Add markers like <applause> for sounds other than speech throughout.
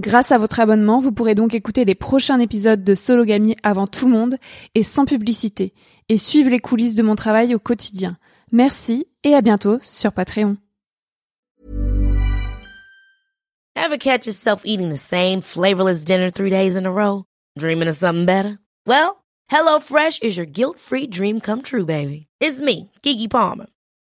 Grâce à votre abonnement, vous pourrez donc écouter les prochains épisodes de Sologamy avant tout le monde et sans publicité, et suivre les coulisses de mon travail au quotidien. Merci et à bientôt sur Patreon. Ever catch yourself eating the same flavorless dinner three days in a row? Dreaming of something better? Well, HelloFresh is your guilt-free dream come true, baby. It's me, Kiki Palmer.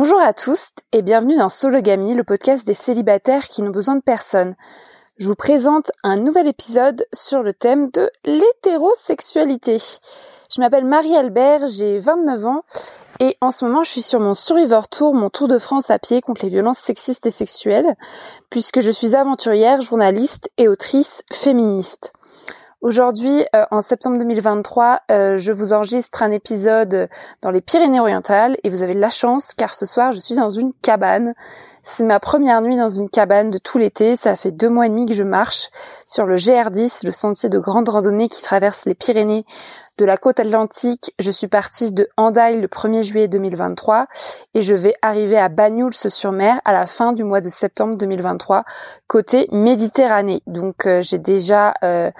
Bonjour à tous et bienvenue dans Sologamy, le podcast des célibataires qui n'ont besoin de personne. Je vous présente un nouvel épisode sur le thème de l'hétérosexualité. Je m'appelle Marie-Albert, j'ai 29 ans et en ce moment je suis sur mon Survivor Tour, mon tour de France à pied contre les violences sexistes et sexuelles, puisque je suis aventurière, journaliste et autrice féministe. Aujourd'hui, euh, en septembre 2023, euh, je vous enregistre un épisode dans les Pyrénées-Orientales et vous avez de la chance car ce soir, je suis dans une cabane. C'est ma première nuit dans une cabane de tout l'été. Ça fait deux mois et demi que je marche sur le GR10, le sentier de grande randonnée qui traverse les Pyrénées de la côte atlantique. Je suis partie de Hendaye le 1er juillet 2023 et je vais arriver à Banyuls-sur-Mer à la fin du mois de septembre 2023 côté Méditerranée. Donc euh, j'ai déjà euh,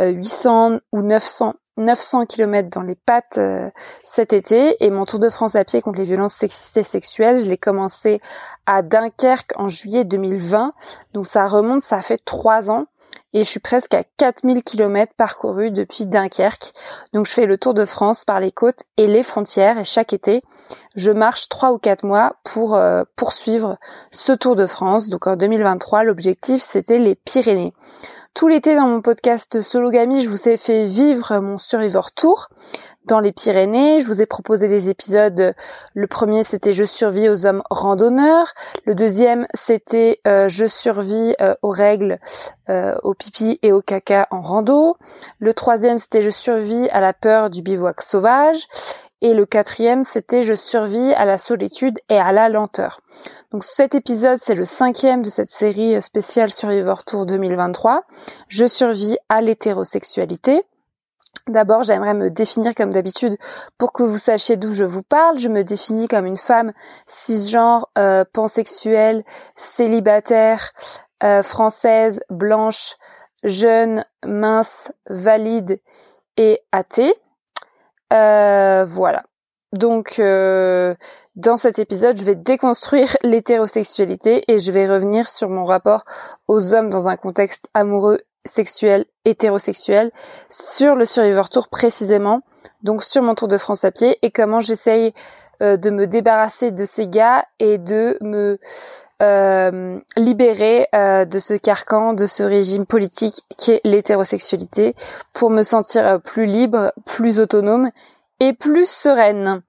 800 ou 900 900 km dans les pattes euh, cet été et mon tour de France à pied contre les violences sexistes et sexuelles, je l'ai commencé à Dunkerque en juillet 2020. Donc ça remonte, ça fait trois ans et je suis presque à 4000 km parcourus depuis Dunkerque. Donc je fais le tour de France par les côtes et les frontières et chaque été, je marche trois ou quatre mois pour euh, poursuivre ce tour de France. Donc en 2023, l'objectif c'était les Pyrénées. Tout l'été dans mon podcast Sologamy, je vous ai fait vivre mon Survivor Tour dans les Pyrénées. Je vous ai proposé des épisodes. Le premier, c'était Je survis aux hommes randonneurs. Le deuxième, c'était euh, Je survis euh, aux règles, euh, au pipi et au caca en rando. Le troisième, c'était Je survis à la peur du bivouac sauvage. Et le quatrième, c'était Je survis à la solitude et à la lenteur. Donc cet épisode, c'est le cinquième de cette série spéciale Survivor Tour 2023. Je survis à l'hétérosexualité. D'abord, j'aimerais me définir comme d'habitude pour que vous sachiez d'où je vous parle. Je me définis comme une femme cisgenre, euh, pansexuelle, célibataire, euh, française, blanche, jeune, mince, valide et athée. Euh, voilà. Donc, euh, Dans cet épisode, je vais déconstruire <laughs> l'hétérosexualité et je vais revenir sur mon rapport aux hommes dans un contexte amoureux, sexuel, hétérosexuel, sur le Survivor Tour précisément, donc sur mon Tour de France à pied et comment j'essaye euh, de me débarrasser de ces gars et de me euh, libérer euh, de ce carcan, de ce régime politique qui est l'hétérosexualité, pour me sentir plus libre, plus autonome et plus sereine.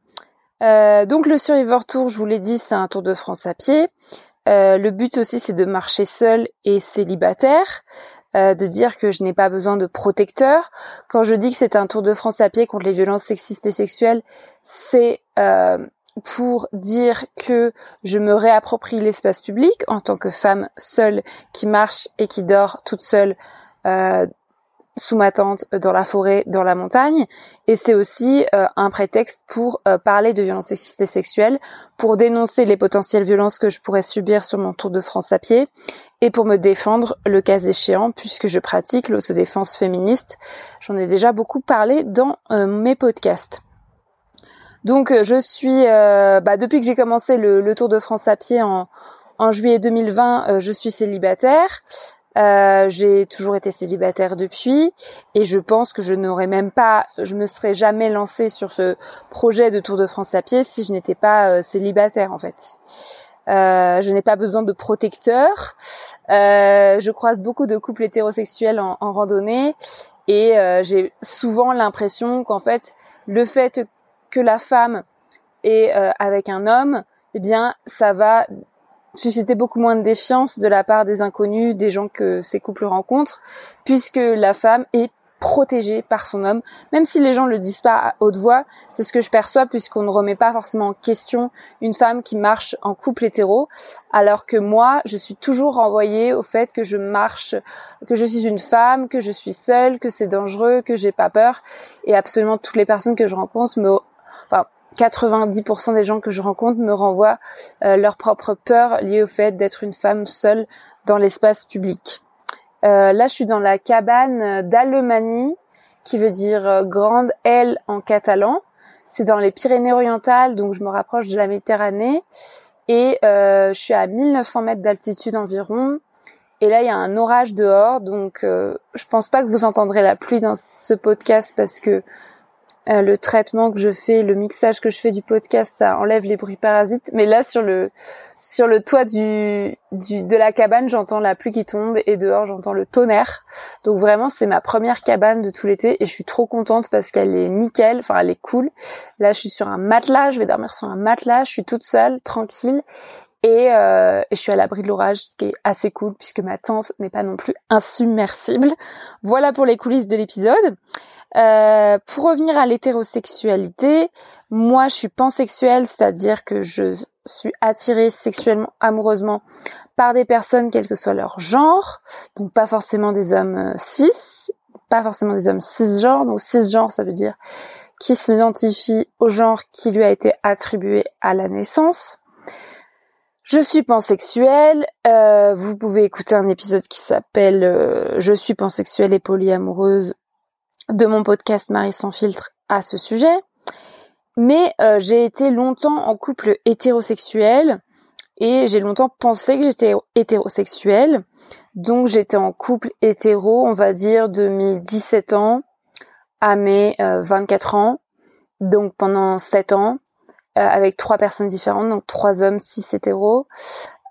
Euh, donc le Survivor Tour, je vous l'ai dit, c'est un tour de France à pied. Euh, le but aussi, c'est de marcher seul et célibataire, euh, de dire que je n'ai pas besoin de protecteur. Quand je dis que c'est un tour de France à pied contre les violences sexistes et sexuelles, c'est pour dire que je me réapproprie l'espace public en tant que femme seule qui marche et qui dort toute seule sous ma tente, euh, dans la forêt, dans la montagne. Et c'est aussi euh, un prétexte pour euh, parler de violences sexistes et sexuelles, pour dénoncer les potentielles violences que je pourrais subir sur mon tour de France à pied, et pour me défendre le cas échéant, puisque je pratique l'autodéfense féministe. J'en ai déjà beaucoup parlé dans mes podcasts. Donc je suis, bah, depuis que j'ai commencé le, le, Tour de France à pied en, en juillet 2020, je suis célibataire. Euh, j'ai toujours été célibataire depuis et je pense que je n'aurais même pas, je me serais jamais lancée sur ce projet de Tour de France à pied si je n'étais pas euh, célibataire en fait. Euh, je n'ai pas besoin de protecteur. Euh, je croise beaucoup de couples hétérosexuels en, en randonnée et j'ai souvent l'impression qu'en fait le fait que la femme est avec un homme, eh bien ça va susciter beaucoup moins de défiance de la part des inconnus, des gens que ces couples rencontrent, puisque la femme est protégée par son homme, même si les gens le disent pas à haute voix, c'est ce que je perçois puisqu'on ne remet pas forcément en question une femme qui marche en couple hétéro, alors que moi, je suis toujours renvoyée au fait que je marche, que je suis une femme, que je suis seule, que c'est dangereux, que j'ai pas peur, et absolument toutes les personnes que je rencontre me, 90% des gens que je rencontre me renvoient euh, leur propre peur liée au fait d'être une femme seule dans l'espace public. Euh, là, je suis dans la cabane d'Allemagne, qui veut dire euh, grande aile en catalan. C'est dans les Pyrénées-Orientales, donc je me rapproche de la Méditerranée. Et je suis à 1900 mètres d'altitude environ. Et là, il y a un orage dehors, donc je pense pas que vous entendrez la pluie dans ce podcast parce que euh, le traitement que je fais, le mixage que je fais du podcast, ça enlève les bruits parasites. Mais là, sur le sur le toit du, du de la cabane, j'entends la pluie qui tombe et dehors, j'entends le tonnerre. Donc vraiment, c'est ma première cabane de tout l'été et je suis trop contente parce qu'elle est nickel, enfin elle est cool. Là, je suis sur un matelas, je vais dormir sur un matelas, je suis toute seule, tranquille. Et, euh, et, je suis à l'abri de l'orage, ce qui est assez cool puisque ma tente n'est pas non plus insubmersible. Voilà pour les coulisses de l'épisode. Euh, pour revenir à l'hétérosexualité, moi je suis pansexuelle, c'est-à-dire que je suis attirée sexuellement, amoureusement par des personnes quel que soit leur genre, donc pas forcément des hommes euh, cis, pas forcément des hommes cisgenres, donc cisgenre ça veut dire qui s'identifie au genre qui lui a été attribué à la naissance. Je suis pansexuelle. Euh, vous pouvez écouter un épisode qui s'appelle euh, Je suis pansexuelle et polyamoureuse de mon podcast Marie sans filtre à ce sujet. Mais euh, j'ai été longtemps en couple hétérosexuel et j'ai longtemps pensé que j'étais hétérosexuelle. Donc j'étais en couple hétéro, on va dire, de mes 17 ans à mes 24 euh, ans. Donc pendant 7 ans, euh, avec trois personnes différentes, donc trois hommes, six hétéros.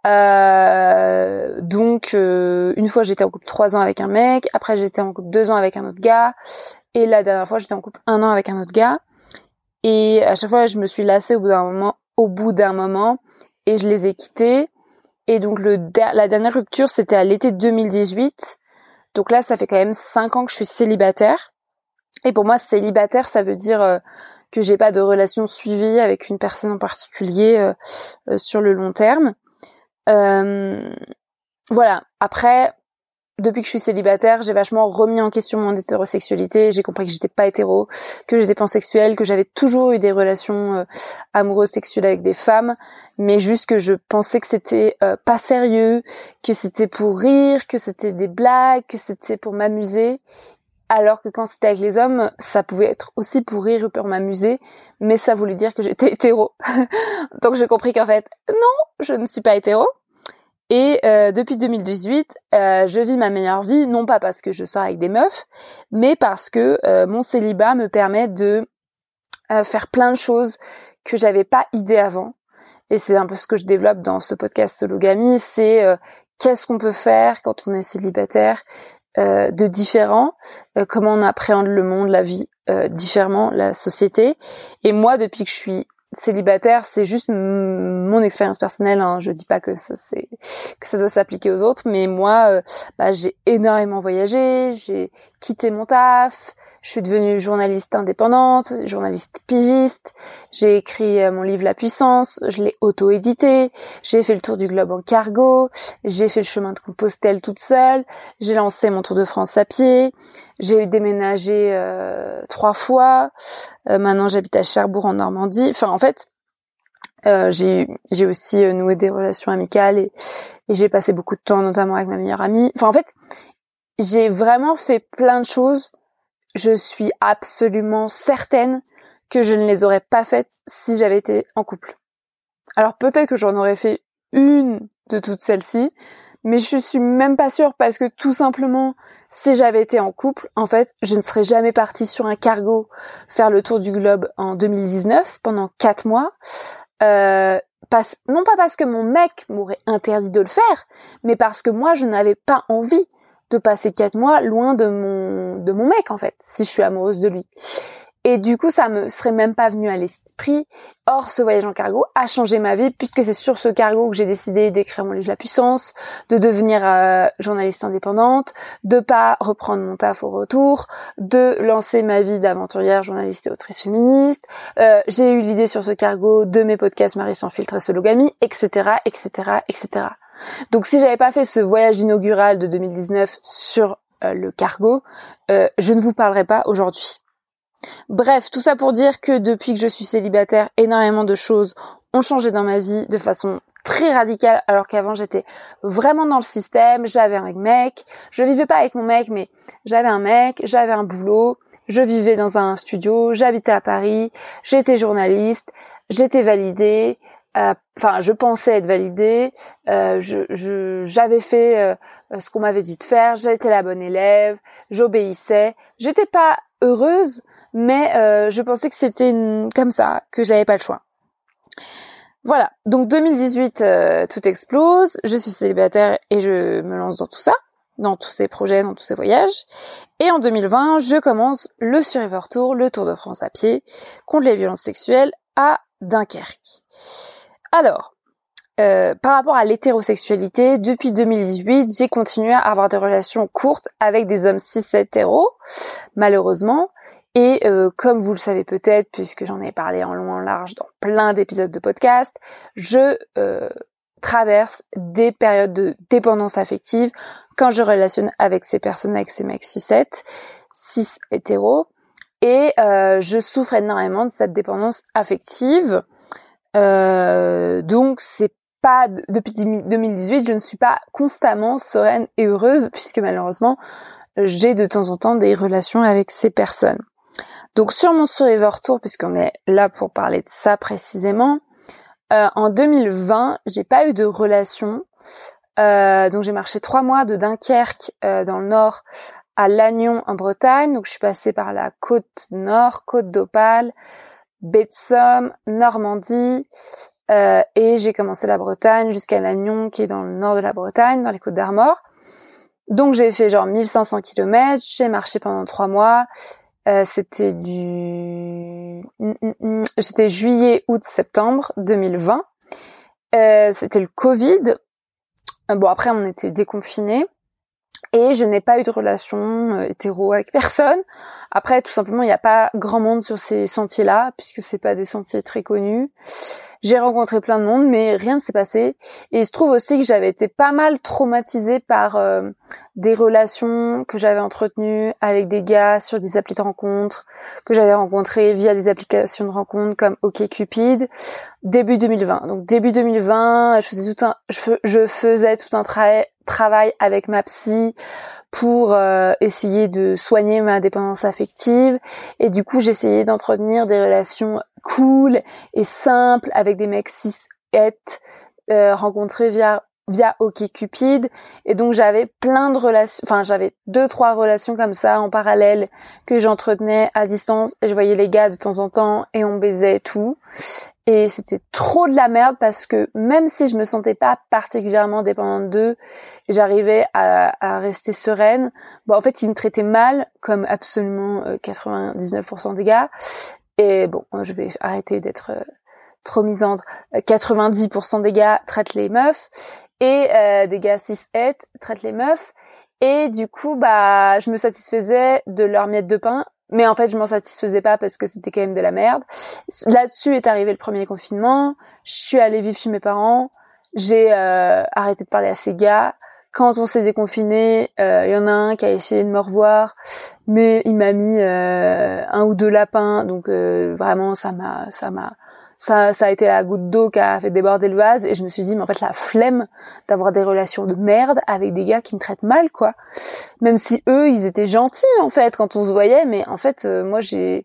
Euh, donc euh, une fois j'étais en couple trois ans avec un mec, après j'étais en couple deux ans avec un autre gars, et la dernière fois j'étais en couple un an avec un autre gars. Et à chaque fois je me suis lassée au bout d'un moment, au bout d'un moment, et je les ai quittés. Et donc le la dernière rupture c'était à l'été 2018. Donc là ça fait quand même cinq ans que je suis célibataire. Et pour moi célibataire ça veut dire euh, que j'ai pas de relation suivie avec une personne en particulier sur le long terme. Euh, voilà. Après, depuis que je suis célibataire, j'ai vachement remis en question mon hétérosexualité. J'ai compris que j'étais pas hétéro, que j'étais pansexuelle, que j'avais toujours eu des relations euh, amoureuses sexuelles avec des femmes, mais juste que je pensais que c'était euh, pas sérieux, que c'était pour rire, que c'était des blagues, que c'était pour m'amuser. Alors que quand c'était avec les hommes, ça pouvait être aussi pour rire ou pour m'amuser, mais ça voulait dire que j'étais <laughs> hétéro. <laughs> Donc j'ai compris qu'en fait, non, je ne suis pas hétéro. Et euh, depuis 2018, euh, je vis ma meilleure vie, non pas parce que je sors avec des meufs, mais parce que euh, mon célibat me permet de faire plein de choses que j'avais pas idée avant. Et c'est un peu ce que je développe dans ce podcast Sologamy, c'est qu'est-ce qu'on peut faire quand on est célibataire de différent, comment on appréhende le monde, la vie différemment, la société. Et moi, depuis que je suis célibataire, c'est juste mon expérience personnelle. Hein. Je dis pas que ça c'est que ça doit s'appliquer aux autres, mais moi, euh, bah, j'ai énormément voyagé, j'ai quitté mon taf, je suis devenue journaliste indépendante, journaliste pigiste. J'ai écrit euh, mon livre La Puissance, je l'ai auto-édité. J'ai fait le tour du globe en cargo. J'ai fait le chemin de Compostelle toute seule. J'ai lancé mon tour de France à pied. J'ai déménagé euh, trois fois. Euh, maintenant, j'habite à Cherbourg en Normandie. Enfin, en fait, j'ai j'ai aussi noué des relations amicales et, et j'ai passé beaucoup de temps, notamment avec ma meilleure amie. Enfin, en fait, j'ai vraiment fait plein de choses je suis absolument certaine que je ne les aurais pas faites si j'avais été en couple. Alors peut-être que j'en aurais fait une de toutes celles-ci, mais je suis même pas sûre parce que tout simplement, si j'avais été en couple, en fait, je ne serais jamais partie sur un cargo faire le tour du globe en 2019 pendant quatre mois. Euh, non pas parce que mon mec m'aurait interdit de le faire, mais parce que moi je n'avais pas envie de passer quatre mois loin de mon de mon mec en fait, si je suis amoureuse de lui. Et du coup, ça me serait même pas venu à l'esprit. Or, ce voyage en cargo a changé ma vie puisque c'est sur ce cargo que j'ai décidé d'écrire mon livre La Puissance, de devenir euh, journaliste indépendante, de pas reprendre mon taf au retour, de lancer ma vie d'aventurière, journaliste et autrice féministe. Euh, j'ai eu l'idée sur ce cargo de mes podcasts Marie sans filtre et Sologamy, etc., etc., etc. Donc si j'avais pas fait ce voyage inaugural de 2019 sur euh, le cargo, euh, je ne vous parlerai pas aujourd'hui. Bref, tout ça pour dire que depuis que je suis célibataire, énormément de choses ont changé dans ma vie de façon très radicale, alors qu'avant j'étais vraiment dans le système, j'avais un mec, je vivais pas avec mon mec, mais j'avais un mec, j'avais un boulot, je vivais dans un studio, j'habitais à Paris, j'étais journaliste, j'étais validée, enfin, je pensais être validée. Euh, j'avais fait euh, ce qu'on m'avait dit de faire. J'étais la bonne élève. J'obéissais. J'étais pas heureuse, mais je pensais que c'était comme ça, que j'avais pas le choix. Voilà. Donc 2018, tout explose. Je suis célibataire et je me lance dans tout ça, dans tous ces projets, dans tous ces voyages. Et en 2020, je commence le Survivor Tour, le Tour de France à pied, contre les violences sexuelles à Dunkerque. Alors, euh, par rapport à l'hétérosexualité, depuis 2018, j'ai continué à avoir des relations courtes avec des hommes cis hétéros, malheureusement. Et euh, comme vous le savez peut-être, puisque j'en ai parlé en long en large dans plein d'épisodes de podcast, je euh, traverse des périodes de dépendance affective quand je relationne avec ces personnes, avec ces mecs cis cis hétéros. Et je souffre énormément de cette dépendance affective. Euh, donc c'est pas depuis 2018, je ne suis pas constamment sereine et heureuse puisque malheureusement j'ai de temps en temps des relations avec ces personnes. Donc sur mon Survivor Tour, puisqu'on est là pour parler de ça précisément, euh, en 2020, j'ai pas eu de relation. Euh, donc j'ai marché trois mois de Dunkerque dans le nord à Lannion en Bretagne. Donc je suis passée par la côte nord, côte d'Opale, baie Normandie, euh, et j'ai commencé la Bretagne jusqu'à Lannion, qui est dans le nord de la Bretagne, dans les Côtes d'Armor. Donc j'ai fait genre 1500 km, j'ai marché pendant trois mois. Euh, c'était du, c'était juillet, août, septembre 2020. Euh, c'était le Covid. Bon après on était déconfinés et je n'ai pas eu de relation euh, hétéro avec personne. Après, tout simplement, il n'y a pas grand monde sur ces sentiers-là, puisque c'est pas des sentiers très connus. J'ai rencontré plein de monde, mais rien ne s'est passé. Et il se trouve aussi que j'avais été pas mal traumatisée par euh, des relations que j'avais entretenues avec des gars sur des applis de rencontres, que j'avais rencontrés via des applications de rencontres comme OkCupid, début 2020. Donc début 2020, je faisais tout un, je, faisais tout un travail avec ma psy pour euh, essayer de soigner ma dépendance affective et du coup j'essayais d'entretenir des relations cool et simples avec des mecs cis et euh, rencontrés via via OkCupid et donc j'avais plein de relations enfin j'avais deux trois relations comme ça en parallèle que j'entretenais à distance et je voyais les gars de temps en temps et on baisait tout et c'était trop de la merde parce que même si je me sentais pas particulièrement dépendante d'eux, j'arrivais à, rester sereine. Bon, en fait, ils me traitaient mal, comme absolument 99% euh, des gars. Et bon, je vais arrêter d'être euh, trop misandre. 90% des gars traitent les meufs et euh, des gars cis traitent les meufs. Et du coup, bah, je me satisfaisais de leur miette de pain mais en fait, je m'en satisfaisais pas parce que c'était quand même de la merde. Là-dessus est arrivé le premier confinement. Je suis allée vivre chez mes parents. J'ai euh, arrêté de parler à ces gars. Quand on s'est déconfiné, euh, il y en a un qui a essayé de me revoir, mais il m'a mis euh, un ou deux lapins. Donc vraiment, ça m'a, ça m'a, ça, ça a été la goutte d'eau qui a fait déborder le vase. Et je me suis dit mais en fait la flemme d'avoir des relations de merde avec des gars qui me traitent mal quoi. Même si eux ils étaient gentils en fait quand on se voyait. Mais en fait euh, moi j'ai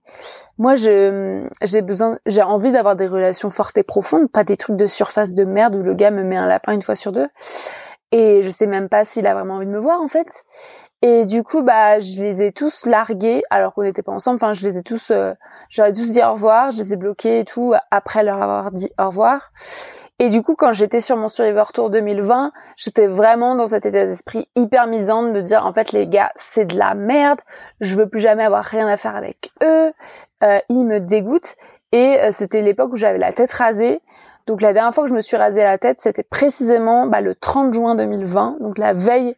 moi je j'ai besoin j'ai envie d'avoir des relations fortes et profondes pas des trucs de surface de merde où le gars me met un lapin une fois sur deux et je sais même pas s'il a vraiment envie de me voir en fait et du coup, bah, je les ai tous largués alors qu'on n'était pas ensemble. Enfin, je les ai tous, euh, j'aurais tous dit au revoir. Je les ai bloqués et tout après leur avoir dit au revoir. Et du coup, quand j'étais sur mon Survivor Tour 2020, j'étais vraiment dans cet état d'esprit hyper misant de dire, en fait, les gars, c'est de la merde. Je veux plus jamais avoir rien à faire avec eux. Euh, ils me dégoûtent. Et euh, c'était l'époque où j'avais la tête rasée. Donc la dernière fois que je me suis rasé la tête, c'était précisément bah, le 30 juin 2020, donc la veille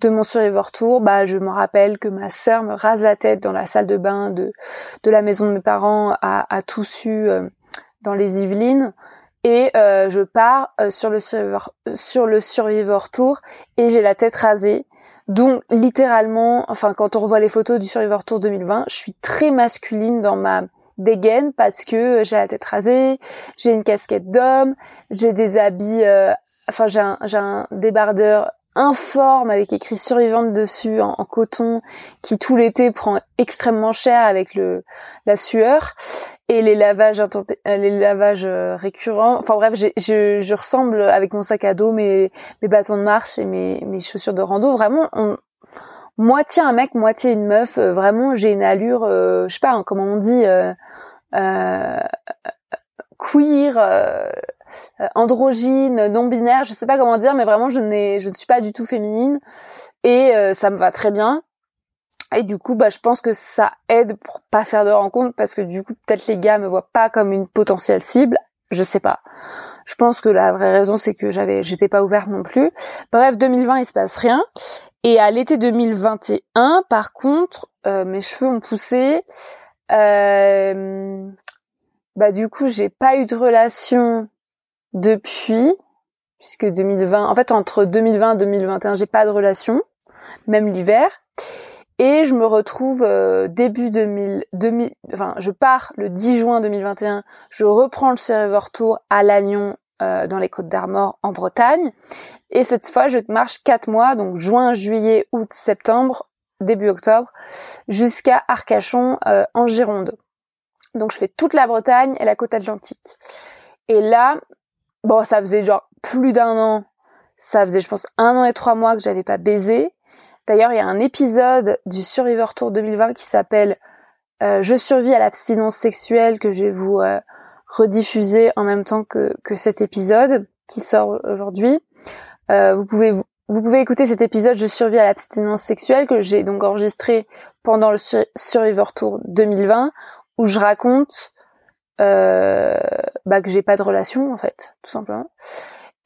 de mon Survivor Tour, bah, je me rappelle que ma sœur me rase la tête dans la salle de bain de, de la maison de mes parents à, à Toussu, euh, dans les Yvelines. Et euh, je pars euh, sur, le survivor, sur le Survivor Tour et j'ai la tête rasée. Donc littéralement, enfin quand on revoit les photos du Survivor Tour 2020, je suis très masculine dans ma dégaine parce que j'ai la tête rasée, j'ai une casquette d'homme, j'ai des habits, enfin j'ai un, un débardeur informe avec écrit survivante dessus en, coton qui tout l'été prend extrêmement cher avec le la sueur et les lavages euh, les lavages euh, récurrents. Enfin bref je, je ressemble avec mon sac à dos mes mes bâtons de marche et mes mes chaussures de rando. Vraiment on, moitié un mec moitié une meuf. Euh, vraiment j'ai une allure je sais pas hein, comment on dit queer euh, androgyne, non binaire, je sais pas comment dire, mais vraiment je n'ai, je ne suis pas du tout féminine et euh, ça me va très bien. Et du coup, bah, je pense que ça aide pour pas faire de rencontres parce que du coup, peut-être les gars me voient pas comme une potentielle cible. Je sais pas. Je pense que la vraie raison, c'est que j'avais, j'étais pas ouverte non plus. Bref, 2020, il se passe rien. Et à l'été 2021, par contre, euh, mes cheveux ont poussé. Euh, bah du coup, j'ai pas eu de relation depuis, puisque 2020, en fait entre 2020 et 2021, j'ai pas de relation, même l'hiver. Et je me retrouve euh, début 2000, 2000, enfin je pars le 10 juin 2021, je reprends le Survivor Tour à Lannion euh, dans les Côtes d'Armor en Bretagne. Et cette fois, je marche quatre mois, donc juin, juillet, août, septembre, début octobre, jusqu'à Arcachon euh, en Gironde. Donc je fais toute la Bretagne et la côte atlantique. Et là, Bon, ça faisait genre plus d'un an. Ça faisait, je pense, un an et trois mois que j'avais pas baisé. D'ailleurs, il y a un épisode du Survivor Tour 2020 qui s'appelle euh, Je survis à l'abstinence sexuelle que je vais vous euh, rediffuser en même temps que, que cet épisode qui sort aujourd'hui. Vous pouvez vous, pouvez écouter cet épisode Je survis à l'abstinence sexuelle que j'ai donc enregistré pendant le Survivor Tour 2020 où je raconte euh, bah, que j'ai pas de relation en fait, tout simplement,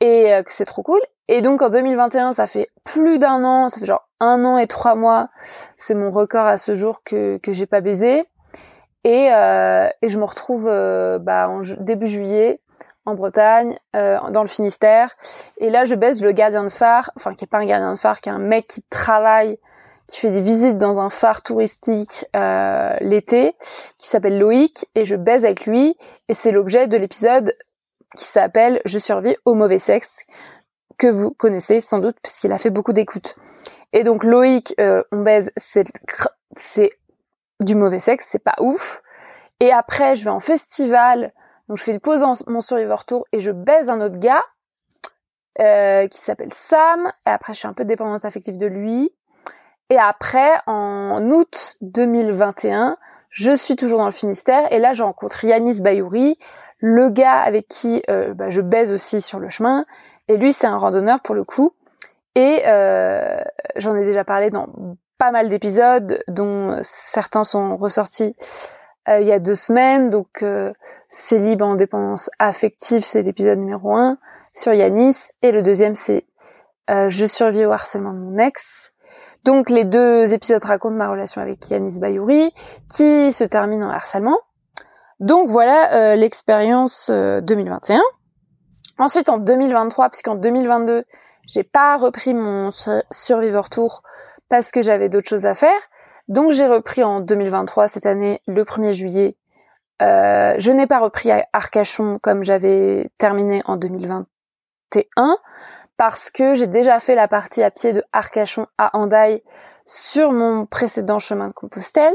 et euh, que c'est trop cool. Et donc en 2021, ça fait plus d'un an, ça fait genre un an et trois mois, c'est mon record à ce jour que que j'ai pas baisé. Et, euh, et je me retrouve euh, bah, en début juillet en Bretagne, euh, dans le Finistère. Et là, je baise le gardien de phare, enfin qui est pas un gardien de phare, qui est un mec qui travaille, qui fait des visites dans un phare touristique euh, l'été, qui s'appelle Loïc, et je baise avec lui. Et c'est l'objet de l'épisode qui s'appelle Je survis au mauvais sexe, que vous connaissez sans doute puisqu'il a fait beaucoup d'écoutes. Et donc Loïc, euh, on baise, c'est du mauvais sexe, c'est pas ouf. Et après, je vais en festival, donc je fais une pause en mon Survivor Tour et je baise un autre gars euh, qui s'appelle Sam. Et après, je suis un peu dépendante affective de lui. Et après, en août 2021, je suis toujours dans le Finistère et là, je rencontre Yanis Bayouri, le gars avec qui euh, bah, je baise aussi sur le chemin. Et lui, c'est un randonneur pour le coup. Et euh, j'en ai déjà parlé dans pas mal d'épisodes, dont certains sont ressortis il y a deux semaines. Donc, euh, c'est libre en dépendance affective, c'est l'épisode numéro un sur Yanis. Et le deuxième, c'est euh, Je survis au harcèlement de mon ex. Donc, les deux épisodes racontent ma relation avec Yanis Bayouri, qui se termine en harcèlement. Donc, voilà l'expérience 2021. Ensuite, en 2023, puisqu'en 2022, j'ai pas repris mon Survivor Tour parce que j'avais d'autres choses à faire. Donc j'ai repris en 2023 cette année le 1er juillet. Euh, je n'ai pas repris à Arcachon comme j'avais terminé en 2021 parce que j'ai déjà fait la partie à pied de Arcachon à Andaille sur mon précédent chemin de Compostelle.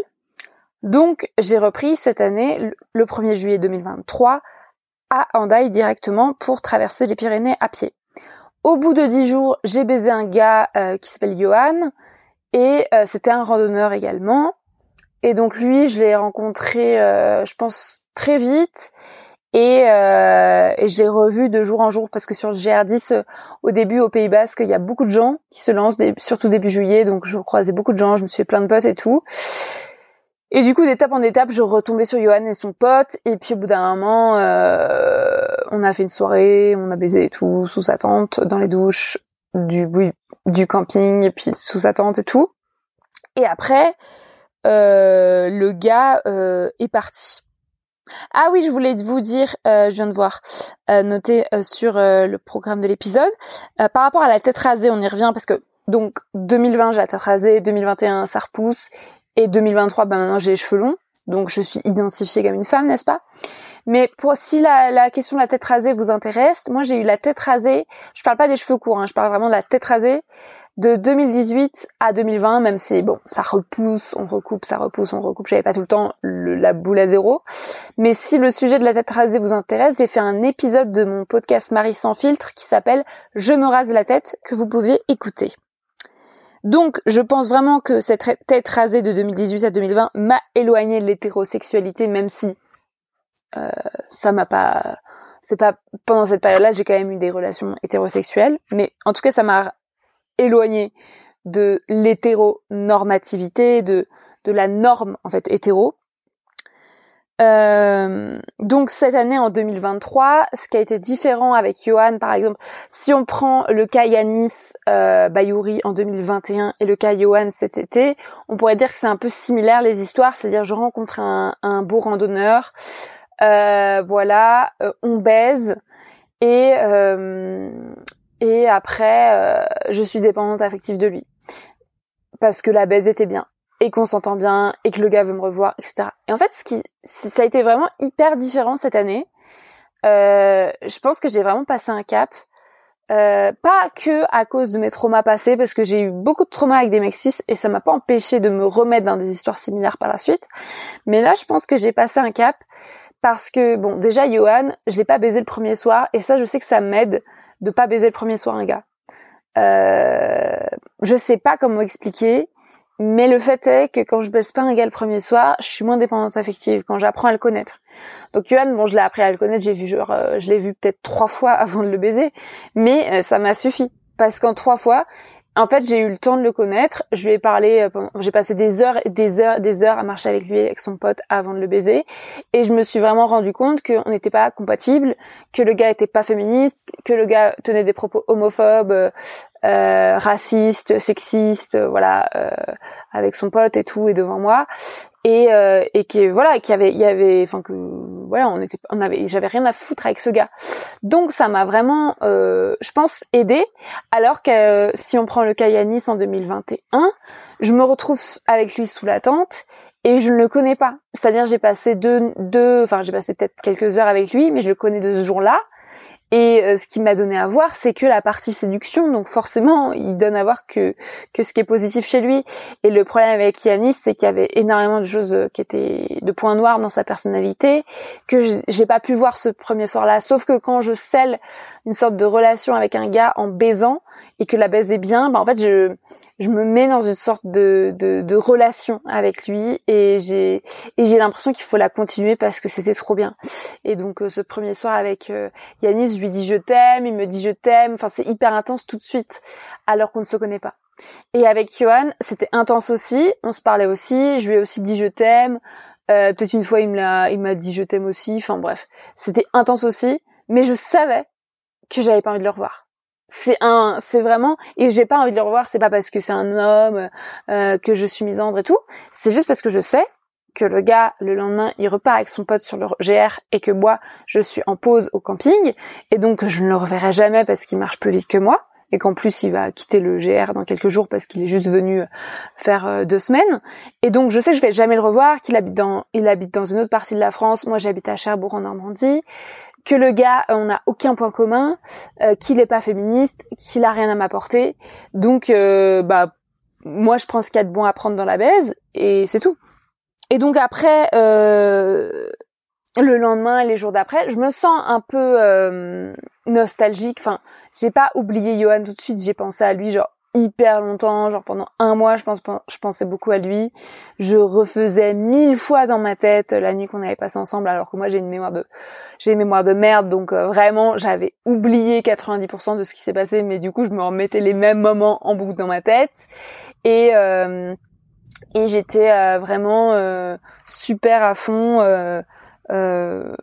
Donc j'ai repris cette année le 1er juillet 2023 à Andaille directement pour traverser les Pyrénées à pied. Au bout de dix jours, j'ai baisé un gars euh, qui s'appelle Johan, et euh, c'était un randonneur également. Et donc lui, je l'ai rencontré, euh, je pense, très vite. Et, euh, et je l'ai revu de jour en jour parce que sur le GR10, au début au Pays Basque, il y a beaucoup de gens qui se lancent, surtout début juillet. Donc je croisais beaucoup de gens, je me suis fait plein de potes et tout. Et du coup, d'étape en étape, je retombais sur Johan et son pote. Et puis au bout d'un moment, on a fait une soirée, on a baisé et tout sous sa tente, dans les douches du du camping et puis sous sa tente et tout. Et après, euh, le gars euh, est parti. Ah oui, je voulais vous dire, euh, je viens de voir, noter sur le programme de l'épisode, par rapport à la tête rasée, on y revient parce que donc 2020 j'ai la tête rasée, 2021 ça repousse et 2023 ben maintenant j'ai les cheveux longs, donc je suis identifiée comme une femme, n'est-ce pas? Mais pour si la, question de la tête rasée vous intéresse, moi j'ai eu la tête rasée. Je parle pas des cheveux courts, hein, je parle vraiment de la tête rasée de 2018 à 2020, même si bon, ça repousse, on recoupe, ça repousse, on recoupe. J'avais pas tout le temps la boule à zéro. Mais si le sujet de la tête rasée vous intéresse, j'ai fait un épisode de mon podcast Marie sans filtre qui s'appelle Je me rase la tête que vous pouvez écouter. Donc, je pense vraiment que cette tête rasée de 2018 à 2020 m'a éloigné de l'hétérosexualité, même si euh, ça m'a pas c'est pas pendant cette période-là j'ai quand même eu des relations hétérosexuelles mais en tout cas ça m'a éloigné de l'hétéronormativité de de la norme en fait hétéro. Euh, donc cette année en 2023, ce qui a été différent avec Johan par exemple, si on prend le cas Yanis euh, Bayouri en 2021 et le cas Johan cet été, on pourrait dire que c'est un peu similaire les histoires, c'est-à-dire je rencontre un, beau randonneur, voilà, euh, on baise et euh, et après je suis dépendante affective de lui parce que la baise était bien et qu'on s'entend bien et que le gars veut me revoir, etc. Et en fait, ce qui ça a été vraiment hyper différent cette année. je pense que j'ai vraiment passé un cap. Euh, pas que à cause de mes traumas passés, parce que j'ai eu beaucoup de traumas avec des mecs et ça m'a pas empêché de me remettre dans des histoires similaires par la suite. Mais là, je pense que j'ai passé un cap parce que bon, déjà Johan, je l'ai pas baisé le premier soir et ça, je sais que ça m'aide de pas baiser le premier soir un gars. Euh, je sais pas comment expliquer, mais le fait est que quand je baisse pas un gars le premier soir, je suis moins dépendante affective quand j'apprends à le connaître. Donc Johan, bon, je l'ai appris à le connaître, j'ai vu euh, je l'ai vu peut-être trois fois <laughs> avant de le baiser, mais euh, ça m'a suffi parce qu'en trois fois, en fait, j'ai eu le temps de le connaître. Je lui ai parlé, euh, j'ai passé des heures, des heures, des heures à marcher avec lui, avec son pote, avant de le baiser. Et je me suis vraiment rendu compte qu'on n'était pas compatibles, que le gars était pas féministe, que le gars tenait des propos homophobes, euh, euh, raciste, sexiste, voilà, euh, avec son pote et tout et devant moi. Et euh, et que voilà qu'il y avait il y avait enfin que voilà on était on avait j'avais rien à foutre avec ce gars. Donc ça m'a vraiment euh, je pense aidé. Alors que si on prend le cas en 2021 je me retrouve avec lui sous la tente et je ne le connais pas. C'est-à-dire j'ai passé deux deux enfin j'ai passé peut-être quelques heures avec lui mais je le connais de ce jour-là et euh, ce qui m'a donné à voir, c'est que la partie séduction, donc forcément, il donne à voir que que ce qui est positif chez lui. Et le problème avec Yanis, c'est qu'il y avait énormément de choses euh, qui étaient de points noirs dans sa personnalité que j'ai pas pu voir ce premier soir-là. Sauf que quand je scelle une sorte de relation avec un gars en baisant et que la baise est bien, bah en fait je je me mets dans une sorte de, de, de relation avec lui et j'ai et j'ai l'impression qu'il faut la continuer parce que c'était trop bien. Et donc euh, ce premier soir avec euh, Yanis, je lui dis je t'aime, il me dit je t'aime, enfin c'est hyper intense tout de suite alors qu'on ne se connaît pas. Et avec Johan, c'était intense aussi, on se parlait aussi, je lui ai aussi dit je t'aime, euh, peut-être une fois il me l'a il m'a dit je t'aime aussi, enfin bref, c'était intense aussi, mais je savais que j'avais pas envie de le revoir c'est un c'est vraiment et j'ai pas envie de le revoir c'est pas parce que c'est un homme euh, que je suis misandre et tout. C'est juste parce que je sais que le gars le lendemain il repart avec son pote sur le GR et que moi je suis en pause au camping. Et donc je ne le reverrai jamais parce qu'il marche plus vite que moi. Et qu'en plus il va quitter le GR dans quelques jours parce qu'il est juste venu faire euh, deux semaines. Et donc je sais que je vais jamais le revoir qu'il habite dans il habite dans une autre partie de la France. Moi j'habite à Cherbourg en Normandie que le gars, euh, on n'a aucun point commun, euh, qu'il est pas féministe, qu'il a rien à m'apporter. Donc, euh, bah, moi, je prends ce qu'il y a de bon à prendre dans la baise et c'est tout. Et donc après, le lendemain et les jours d'après, je me sens un peu nostalgique. Enfin, j'ai pas oublié Johan tout de suite. J'ai pensé à lui, genre hyper longtemps, genre pendant un mois, je pense, je pensais beaucoup à lui. Je refaisais mille fois dans ma tête la nuit qu'on avait passé ensemble, alors que moi j'ai une mémoire de, j'ai une mémoire de merde, donc euh, vraiment j'avais oublié 90% de ce qui s'est passé, mais du coup je me remettais les mêmes moments en boucle dans ma tête et euh, et j'étais euh, vraiment super à fond. Euh,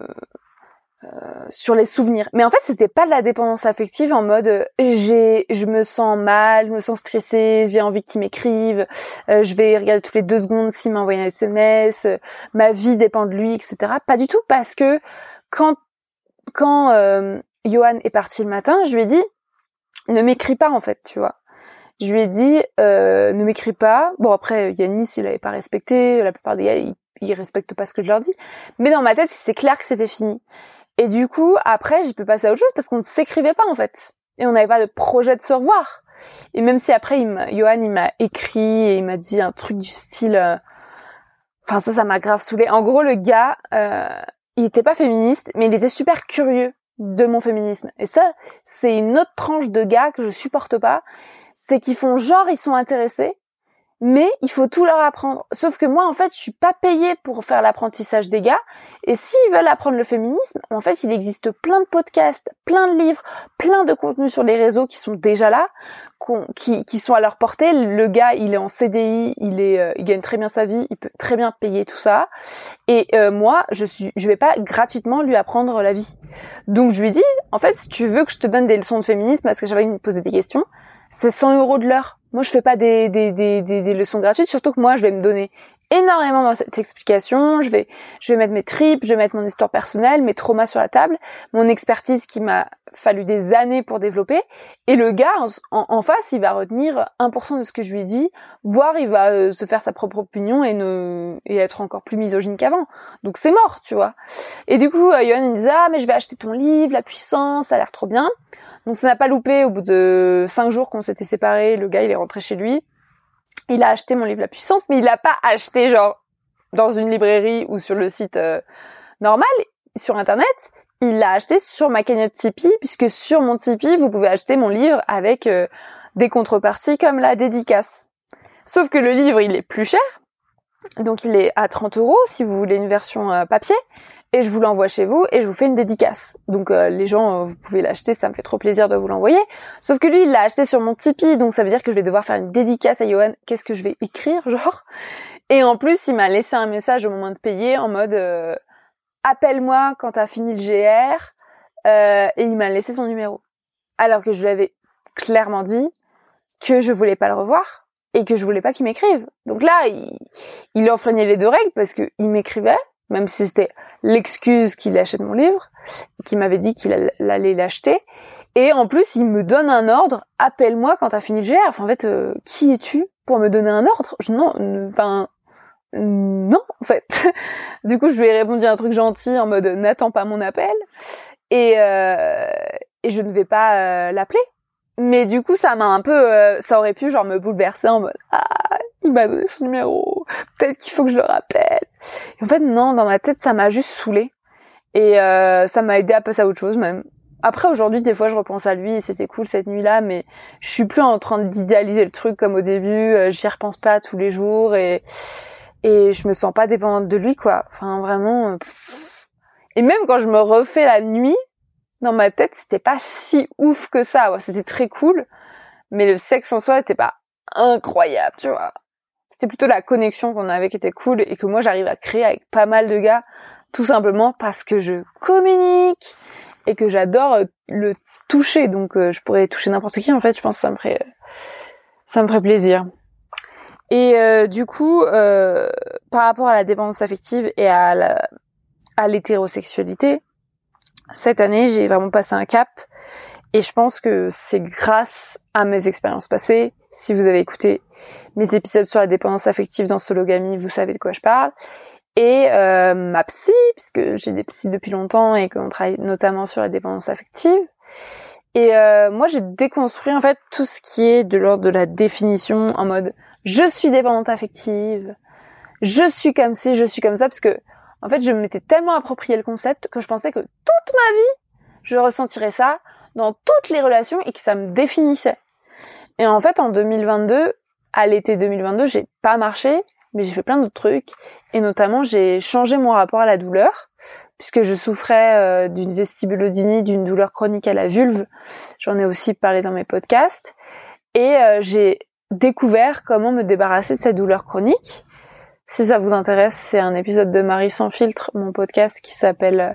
sur les souvenirs. Mais en fait, c'était pas de la dépendance affective en mode euh, j'ai, je me sens mal, je me sens stressée, j'ai envie qu'ils m'écrivent, euh, je vais regarder toutes les deux secondes s'il m'a envoyé un SMS, ma vie dépend de lui, etc. Pas du tout parce que quand quand Johan est parti le matin, je lui ai dit ne m'écris pas en fait, tu vois. Je lui ai dit ne m'écris pas. Bon après Yanis il avait pas respecté, la plupart des gars ils, ils respectent pas ce que je leur dis. Mais dans ma tête c'était clair que c'était fini. Et du coup, après, j'ai pu passer à autre chose parce qu'on ne s'écrivait pas en fait. Et on n'avait pas de projet de se revoir. Et même si après, il Johan, il m'a écrit et il m'a dit un truc du style... Euh, enfin, ça, ça m'a grave saoulé. En gros, le gars, euh, il était pas féministe, mais il était super curieux de mon féminisme. Et ça, c'est une autre tranche de gars que je supporte pas. C'est qu'ils font genre, ils sont intéressés, mais il faut tout leur apprendre. Sauf que moi, en fait, je suis pas payée pour faire l'apprentissage des gars. Et s'ils veulent apprendre le féminisme, en fait, il existe plein de podcasts, plein de livres, plein de contenus sur les réseaux qui sont déjà là, qui, sont à leur portée. Le gars, il est en CDI, il est, euh, il gagne très bien sa vie, il peut très bien payer tout ça. Et euh, moi, je suis, je vais pas gratuitement lui apprendre la vie. Donc je lui dis, en fait, si tu veux que je te donne des leçons de féminisme, parce que j'avais me poser des questions, c'est 100 euros de l'heure. Moi, je fais pas des, des, des, des, leçons gratuites, surtout que moi, je vais me donner énormément dans cette explication. Je vais, je vais mettre mes tripes, je vais mettre mon histoire personnelle, mes traumas sur la table, mon expertise qui m'a fallu des années pour développer. Et le gars, en, face, il va retenir 1% de ce que je lui ai dit, voire il va euh, se faire sa propre opinion et ne, être encore plus misogyne qu'avant. Donc c'est mort, tu vois. Et du coup, euh, Yohan, il ah, mais je vais acheter ton livre, La puissance, ça a l'air trop bien. Donc ça n'a pas loupé. Au bout de cinq jours qu'on s'était séparés, le gars il est rentré chez lui. Il a acheté mon livre La Puissance, mais il l'a pas acheté genre dans une librairie ou sur le site euh, normal, sur internet. Il l'a acheté sur ma cagnotte Tipeee, puisque sur mon Tipeee vous pouvez acheter mon livre avec euh, des contreparties comme la dédicace. Sauf que le livre il est plus cher, donc il est à 30 euros si vous voulez une version euh, papier et je vous l'envoie chez vous et je vous fais une dédicace. Donc euh, les gens, euh, vous pouvez l'acheter, ça me fait trop plaisir de vous l'envoyer. Sauf que lui, il l'a acheté sur mon Tipeee, donc ça veut dire que je vais devoir faire une dédicace à Johan. Qu'est-ce que je vais écrire, genre? Et en plus, il m'a laissé un message au moment de payer en mode appelle-moi quand t'as fini le GR, et il m'a laissé son numéro. Alors que je lui avais clairement dit, que je voulais pas le revoir et que je voulais pas qu'il m'écrive. Donc là, il, il enfreignait les deux règles parce qu'il m'écrivait, même si c'était l'excuse qu'il achète mon livre, qu'il m'avait dit qu'il allait l'acheter. Et en plus, il me donne un ordre, appelle-moi quand t'as fini le GR. Enfin, en fait, euh, qui es-tu pour me donner un ordre? Non, enfin, non, en fait. <laughs> du coup, je lui ai répondu un truc gentil en mode n'attends pas mon appel et euh, et je ne vais pas euh, l'appeler. Mais du coup, ça m'a un peu, euh, ça aurait pu genre me bouleverser en mode ah il m'a donné son numéro, peut-être qu'il faut que je le rappelle. Et en fait non, dans ma tête ça m'a juste saoulé et euh, ça m'a aidé à passer à autre chose même. Après aujourd'hui des fois je repense à lui et c'était cool cette nuit-là, mais je suis plus en train d'idéaliser le truc comme au début. J'y repense pas tous les jours et et je me sens pas dépendante de lui quoi. Enfin vraiment. Et même quand je me refais la nuit, dans ma tête, c'était pas si ouf que ça. c'était très cool, mais le sexe en soi était pas incroyable, tu vois. C'était plutôt la connexion qu'on avait qui était cool et que moi j'arrive à créer avec pas mal de gars, tout simplement parce que je communique et que j'adore euh, le toucher. Donc euh, je pourrais toucher n'importe qui en fait. Je pense que ça me ferait, ça me ferait plaisir. Et euh, du coup, par rapport à la dépendance affective et à à l'hétérosexualité, cette année, j'ai vraiment passé un cap. Et je pense que c'est grâce à mes expériences passées. Si vous avez écouté mes épisodes sur la dépendance affective dans Sologamy, vous savez de quoi je parle. Et euh, ma psy, puisque j'ai des psys depuis longtemps et qu'on travaille notamment sur la dépendance affective. Et euh, moi, j'ai déconstruit en fait tout ce qui est de l'ordre de la définition en mode je suis dépendante affective, je suis comme ci, je suis comme ça, parce que en fait, je m'étais tellement approprié le concept que je pensais que toute ma vie, je ressentirais ça dans toutes les relations et que ça me définissait. Et en fait, en 2022, à l'été 2022, j'ai pas marché, mais j'ai fait plein d'autres trucs. Et notamment, j'ai changé mon rapport à la douleur, puisque je souffrais euh, d'une vestibulodynie, d'une douleur chronique à la vulve. J'en ai aussi parlé dans mes podcasts. Et euh, j'ai découvert comment me débarrasser de cette douleur chronique. Si ça vous intéresse, c'est un épisode de Marie sans filtre, mon podcast qui s'appelle euh,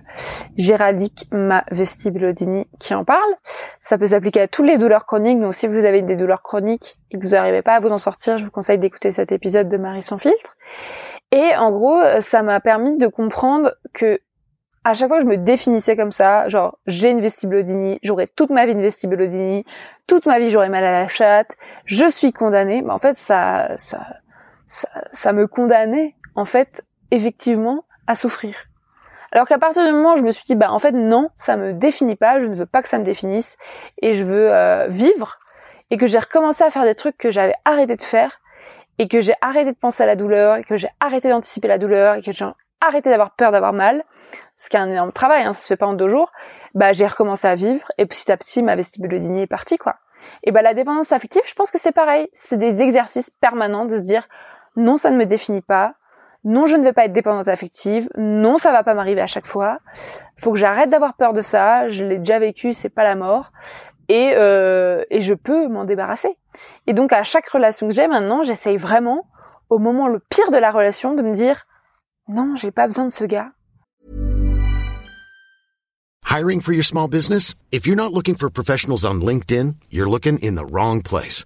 Géradique ma vestibulodynie qui en parle. Ça peut s'appliquer à toutes les douleurs chroniques, donc si vous avez des douleurs chroniques et que vous n'arrivez pas à vous en sortir, je vous conseille d'écouter cet épisode de Marie sans filtre. Et en gros, ça m'a permis de comprendre que à chaque fois que je me définissais comme ça, genre j'ai une vestibulodynie, j'aurai toute ma vie une vestibulodynie, toute ma vie j'aurai mal à la chatte, je suis condamnée, mais en fait ça ça ça, me condamnait en fait effectivement à souffrir. Alors qu'à partir du moment où je me suis dit bah en fait non, ça me définit pas, je ne veux pas que ça me définisse et je veux euh, vivre et que j'ai recommencé à faire des trucs que j'avais arrêté de faire et que j'ai arrêté de penser à la douleur et que j'ai arrêté d'anticiper la douleur et que j'ai arrêté d'avoir peur d'avoir mal, ce qui est un énorme travail, hein, ça se fait pas en deux jours, bah j'ai recommencé à vivre et petit à petit ma vestibulodynie est partie quoi. Et bah la dépendance affective, je pense que c'est pareil, c'est des exercices permanents de se dire non, ça ne me définit pas, non, je ne vais pas être dépendante affective, non, ça va pas m'arriver à chaque fois, faut que j'arrête d'avoir peur de ça, je l'ai déjà vécu, c'est pas la mort, et, euh, et je peux m'en débarrasser. Et donc à chaque relation que j'ai maintenant, j'essaye vraiment, au moment le pire de la relation, de me dire, non, j'ai pas besoin de ce gars. Hiring for your small business? If you're not looking for professionals on LinkedIn, you're looking in the wrong place.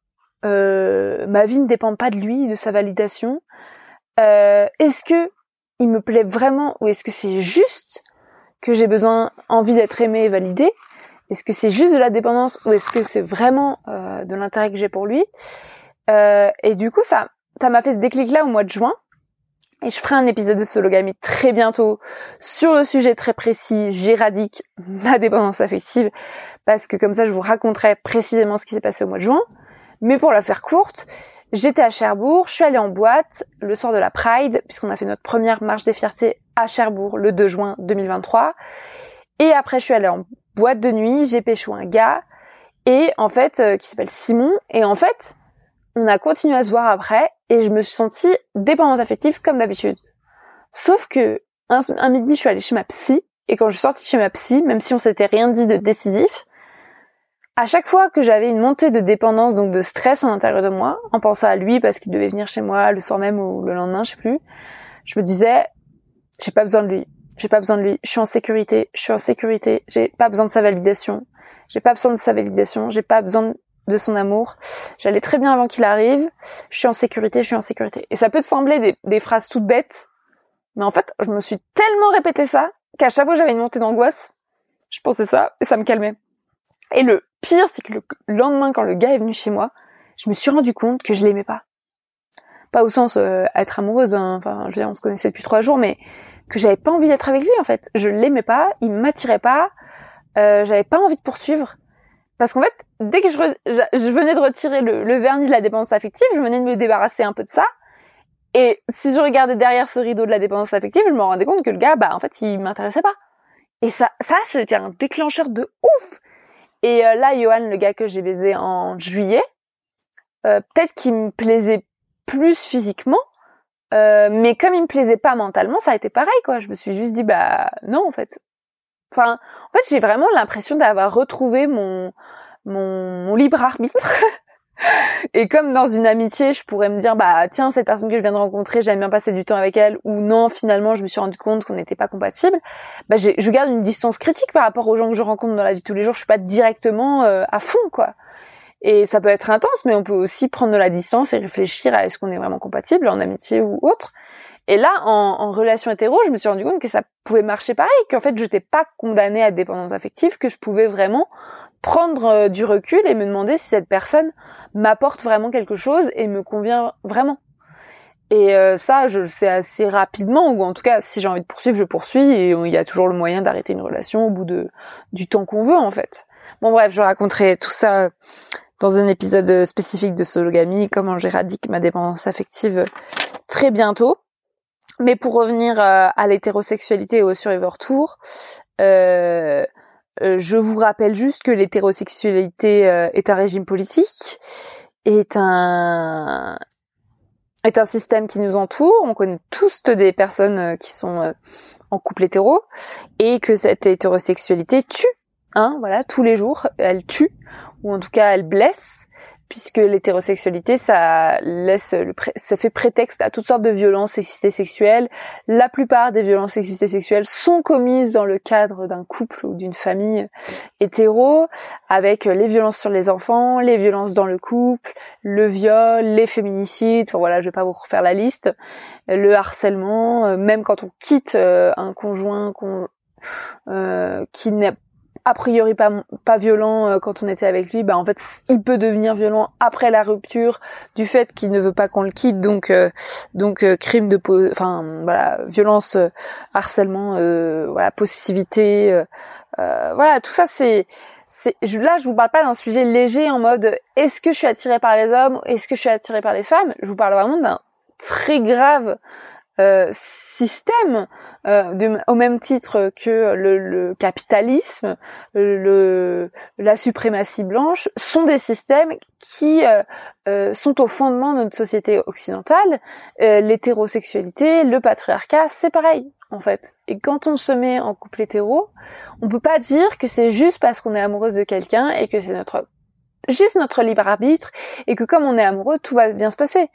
Euh, ma vie ne dépend pas de lui, de sa validation. Euh, est-ce que il me plaît vraiment ou est-ce que c'est juste que j'ai besoin, envie d'être aimé et validé? Est-ce que c'est juste de la dépendance ou est-ce que c'est vraiment euh, de l'intérêt que j'ai pour lui? Euh, et du coup, ça, ça m'a fait ce déclic-là au mois de juin. Et je ferai un épisode de sologamie très bientôt sur le sujet très précis, j'éradique ma dépendance affective, parce que comme ça je vous raconterai précisément ce qui s'est passé au mois de juin. Mais pour la faire courte, j'étais à Cherbourg, je suis allée en boîte le soir de la Pride, puisqu'on a fait notre première marche des fiertés à Cherbourg le 2 juin 2023. Et après je suis allée en boîte de nuit, j'ai pécho un gars, et en fait, euh, qui s'appelle Simon, et en fait, on a continué à se voir après et je me suis sentie dépendante affective comme d'habitude. Sauf que un, midi, je suis allée chez ma psy et quand je suis sortie chez ma psy, même si on s'était rien dit de décisif, à chaque fois que j'avais une montée de dépendance, donc de stress en l'intérieur de moi, en pensant à lui parce qu'il devait venir chez moi le soir même ou le lendemain, je sais plus, je me disais, j'ai pas besoin de lui, j'ai pas besoin de lui, je suis en sécurité, je suis en sécurité, j'ai pas besoin de sa validation, j'ai pas besoin de sa validation, j'ai pas besoin de son amour. J'allais très bien avant qu'il arrive. Je suis en sécurité, je suis en sécurité. Et ça peut te sembler des, phrases toutes bêtes, mais en fait, je me suis tellement répété ça qu'à chaque fois que j'avais une montée d'angoisse, je pensais ça et ça me calmait. Et le pire, c'est que le lendemain, quand le gars est venu chez moi, je me suis rendu compte que je l'aimais pas. Pas au sens euh, être amoureuse, hein. enfin, je veux dire, on se connaissait depuis trois jours, mais que j'avais pas envie d'être avec lui en fait. Je l'aimais pas, il m'attirait pas, euh, j'avais pas envie de poursuivre. Parce qu'en fait, dès que je, je, venais de retirer le, vernis de la dépendance affective, je venais de me débarrasser un peu de ça. Et si je regardais derrière ce rideau de la dépendance affective, je me rendais compte que le gars, bah en fait, il m'intéressait pas. Et ça, ça c'était un déclencheur de ouf. Et euh, là, Johan, le gars que j'ai baisé en juillet, euh, peut-être qu'il me plaisait plus physiquement, euh, mais comme il me plaisait pas mentalement, ça a été pareil, quoi. Je me suis juste dit, bah non, en fait, Enfin, en fait, j'ai vraiment l'impression d'avoir retrouvé mon, mon, libre arbitre. <laughs> Et comme dans une amitié, je pourrais me dire, bah tiens, cette personne que je viens de rencontrer, j'aime bien passer du temps avec elle, ou non, finalement, je me suis rendu compte qu'on n'était pas compatible. Bah, je garde une distance critique par rapport aux gens que je rencontre dans la vie tous les jours. Je suis pas directement euh, à fond, quoi. Et ça peut être intense, mais on peut aussi prendre de la distance et réfléchir à est-ce qu'on est vraiment compatible en amitié ou autre. Et là, en, relation hétéro, je me suis rendu compte que ça pouvait marcher pareil, qu'en fait, je n'étais pas condamnée à dépendance affective, que je pouvais vraiment prendre euh, du recul et me demander si cette personne m'apporte vraiment quelque chose et me convient vraiment. Et euh, ça, je le sais assez rapidement, ou en tout cas, si j'ai envie de poursuivre, je poursuis, et il y a toujours le moyen d'arrêter une relation au bout de du temps qu'on veut, en fait. Bon bref, je raconterai tout ça dans un épisode spécifique de sologamie, comment j'éradique ma dépendance affective très bientôt. Mais pour revenir euh, à l'hétérosexualité et au Survivor Tour, euh, euh, je vous rappelle juste que l'hétérosexualité est un régime politique, est un est un système qui nous entoure. On connaît tous des personnes qui sont en couple hétéro et que cette hétérosexualité tue. Hein, voilà, tous les jours, elle tue ou en tout cas elle blesse puisque l'hétérosexualité, ça laisse le ça fait prétexte à toutes sortes de violences sexistes sexuelles. La plupart des violences sexistes sexuelles sont commises dans le cadre d'un couple ou d'une famille hétéro, avec les violences sur les enfants, les violences dans le couple, le viol, les féminicides. Enfin voilà, je vais pas vous refaire la liste. Le harcèlement, euh, même quand on quitte euh, un conjoint euh, qui n'est a priori pas pas violent euh, quand on était avec lui, bah en fait il peut devenir violent après la rupture du fait qu'il ne veut pas qu'on le quitte, donc euh, donc euh, crime de enfin voilà violence, harcèlement, voilà possessivité, voilà tout ça c'est c'est là je vous parle pas d'un sujet léger en mode est-ce que je suis attirée par les hommes, est-ce que je suis attirée par les femmes, je vous parle vraiment d'un très grave euh, système, euh, au même titre que le, capitalisme, le, la suprématie blanche, sont des systèmes qui euh, sont au fondement de notre société occidentale. L'hétérosexualité, le patriarcat, c'est pareil en fait. Et quand on se met en couple hétéro, on peut pas dire que c'est juste parce qu'on est amoureuse de quelqu'un et que c'est notre juste notre libre arbitre et que comme on est amoureux, tout va bien se passer.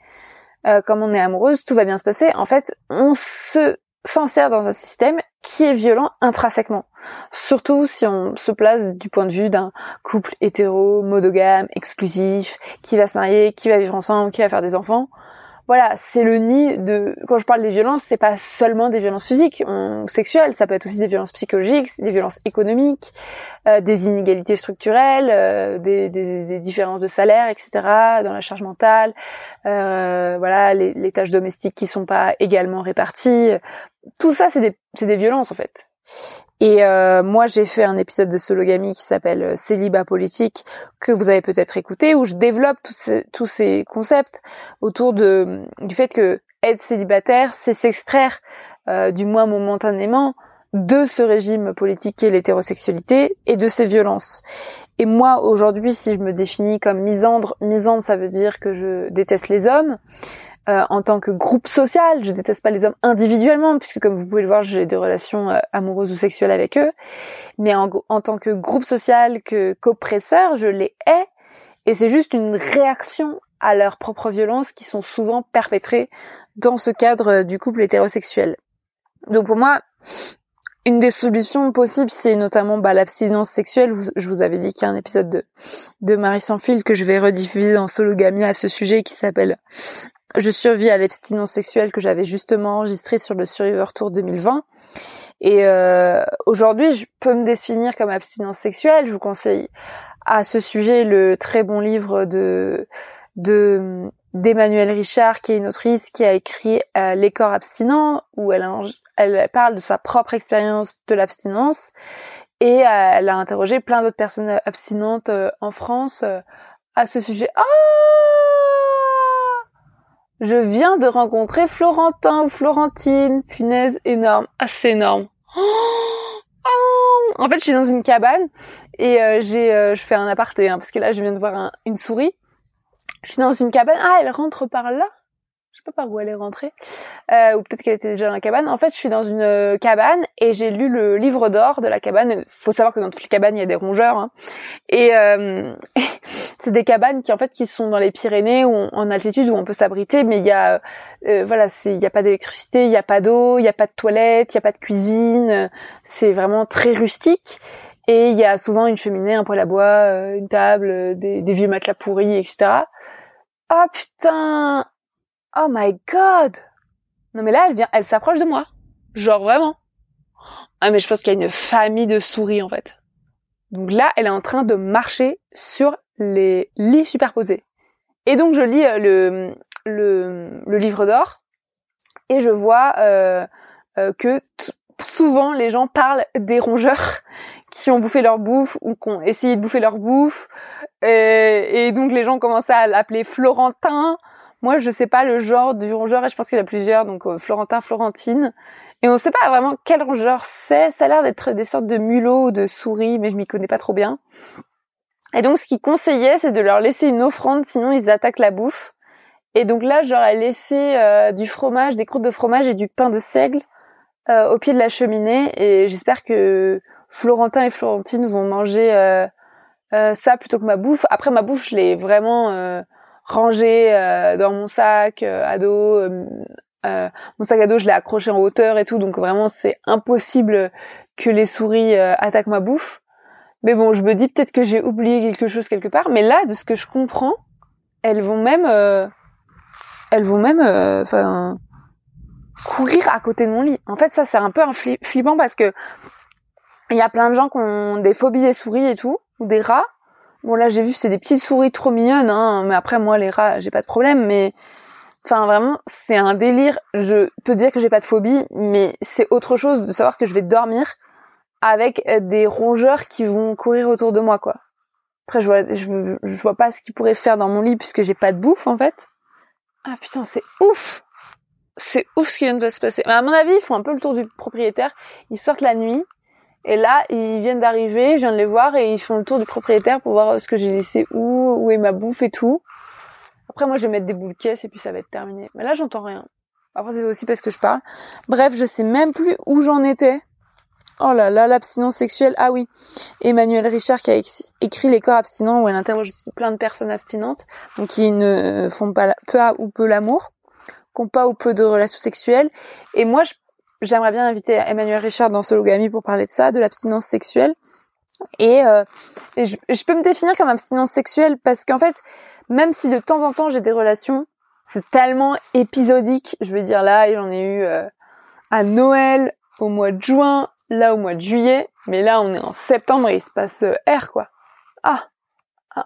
Euh, comme on est amoureuse, tout va bien se passer. En fait, on se s'insère dans un système qui est violent intrinsèquement. Surtout si on se place du point de vue d'un couple hétéro, monogame, exclusif, qui va se marier, qui va vivre ensemble, qui va faire des enfants. Voilà, c'est le nid de. Quand je parle des violences, c'est pas seulement des violences physiques, ou sexuelles. Ça peut être aussi des violences psychologiques, des violences économiques, euh, des inégalités structurelles, euh, des, des, des, différences de salaire, etc. Dans la charge mentale, euh, voilà, les, les, tâches domestiques qui sont pas également réparties. Tout ça, c'est des, c'est des violences en fait. Et euh, moi, j'ai fait un épisode de Sologamy qui s'appelle euh, Célibat politique que vous avez peut-être écouté, où je développe tous ces concepts autour du fait que être célibataire, c'est s'extraire, euh, du moins momentanément, de ce régime politique qu'est l'hétérosexualité et de ses violences. Et moi, aujourd'hui, si je me définis comme misandre, misandre, ça veut dire que je déteste les hommes. Euh, en tant que groupe social. Je déteste pas les hommes individuellement, puisque comme vous pouvez le voir, j'ai des relations euh, amoureuses ou sexuelles avec eux. Mais en, tant que groupe social, que qu'oppresseur, je les hais. Et c'est juste une réaction à leurs propres violences qui sont souvent perpétrées dans ce cadre euh, du couple hétérosexuel. Donc pour moi, une des solutions possibles, c'est notamment bah, l'abstinence sexuelle. Je vous avais dit qu'il y a un épisode de, de Marie sans fil que je vais rediffuser dans Sologamie à ce sujet qui s'appelle je survis à l'abstinence sexuelle que j'avais justement enregistré sur le Survivor Tour 2020. Et euh, aujourd'hui, je peux me définir comme abstinence sexuelle. Je vous conseille à ce sujet le très bon livre de de d'Emmanuelle Richard, qui est une autrice qui a écrit euh, Les corps abstinents, où elle, parle de sa propre expérience de l'abstinence. Et euh, elle a interrogé plein d'autres personnes abstinentes euh, en France à ce sujet. Oh je viens de rencontrer Florentin ou Florentine. Punaise, énorme. Assez énorme. Oh, en fait, je suis dans une cabane et j'ai, je fais un aparté hein, parce que là, je viens de voir une souris. Je suis dans une cabane. Ah, elle rentre par là sais pas par où elle est rentrée, euh, ou peut-être qu'elle était déjà dans la cabane. En fait, je suis dans une euh, cabane et j'ai lu le livre d'or de la cabane. Il faut savoir que dans toutes les cabanes, il y a des rongeurs. Hein. Et euh, <laughs> c'est des cabanes qui en fait qui sont dans les Pyrénées ou en altitude où on peut s'abriter, mais il y a euh, voilà, il y a pas d'électricité, il y a pas d'eau, il y a pas de toilette, il y a pas de cuisine. C'est vraiment très rustique. Et il y a souvent une cheminée, un poêle à bois, une table, des, des vieux matelas pourris, etc. Oh putain Oh my god Non mais là, elle vient, elle s'approche de moi. Genre vraiment. Ah mais je pense qu'il y a une famille de souris en fait. Donc là, elle est en train de marcher sur les lits superposés. Et donc je lis euh, le, le, livre d'or et je vois euh, euh, que souvent les gens parlent des rongeurs <laughs> qui ont bouffé leur bouffe ou qui ont essayé de bouffer leur bouffe. et donc les gens commencent à l'appeler Florentin moi, je sais pas le genre du rongeur et je pense qu'il y en a plusieurs, donc euh, Florentin, Florentine. Et on sait pas vraiment quel rongeur c'est. Ça a l'air d'être des sortes de mulots ou de souris, mais je m'y connais pas trop bien. Et donc, ce qu'il conseillait, c'est de leur laisser une offrande, sinon ils attaquent la bouffe. Et donc là, j'aurais laissé euh, du fromage, des croûtes de fromage et du pain de seigle euh, au pied de la cheminée. Et j'espère que Florentin et Florentine vont manger ça plutôt que ma bouffe. Après, ma bouffe, je l'ai vraiment rangé euh, dans mon sac euh, à dos. Euh, mon sac à dos, je l'ai accroché en hauteur et tout, donc vraiment c'est impossible que les souris attaquent ma bouffe. Mais bon, je me dis peut-être que j'ai oublié quelque chose quelque part. Mais là, de ce que je comprends, elles vont même, elles vont même, enfin, courir à côté de mon lit. En fait, ça c'est un peu un flippant parce que il y a plein de gens qui ont des phobies des souris et tout, ou des rats. Bon là j'ai vu c'est des petites souris trop mignonnes, hein, mais après moi les rats j'ai pas de problème, mais enfin vraiment c'est un délire. Je peux dire que j'ai pas de phobie, mais c'est autre chose de savoir que je vais dormir avec euh, des rongeurs qui vont courir autour de moi quoi. Après je vois je, je vois pas ce qu'ils pourraient faire dans mon lit puisque j'ai pas de bouffe en fait. Ah putain c'est ouf c'est ouf ce qui vient de se passer. Mais à mon avis, ils font un peu le tour du propriétaire. Ils sortent la nuit, et là, ils viennent d'arriver, je viens de les voir et ils font le tour du propriétaire pour voir ce que j'ai laissé où, où est ma bouffe et tout. Après, moi, je vais mettre des boules caisses et puis ça va être terminé. Mais là, j'entends rien. Après, c'est aussi parce que je parle. Bref, je sais même plus où j'en étais. Oh là là, l'abstinence sexuelle. Ah oui. Emmanuel Richard qui a écrit Les corps abstinents où elle interroge plein de personnes abstinentes. Donc, qui ne font pas peu ou peu l'amour. Qui pas ou peu de relations sexuelles. Et moi, j'aimerais bien inviter Emmanuel Richard dans Sologamy pour parler de ça, de l'abstinence sexuelle. Et, euh, je, peux me définir comme abstinence sexuelle parce qu'en fait, même si de temps en temps j'ai des relations, c'est tellement épisodique. Je veux dire, là, j'en ai eu euh, à Noël, au mois de juin, là au mois de juillet, mais là on est en septembre et il se passe euh, R quoi. Ah,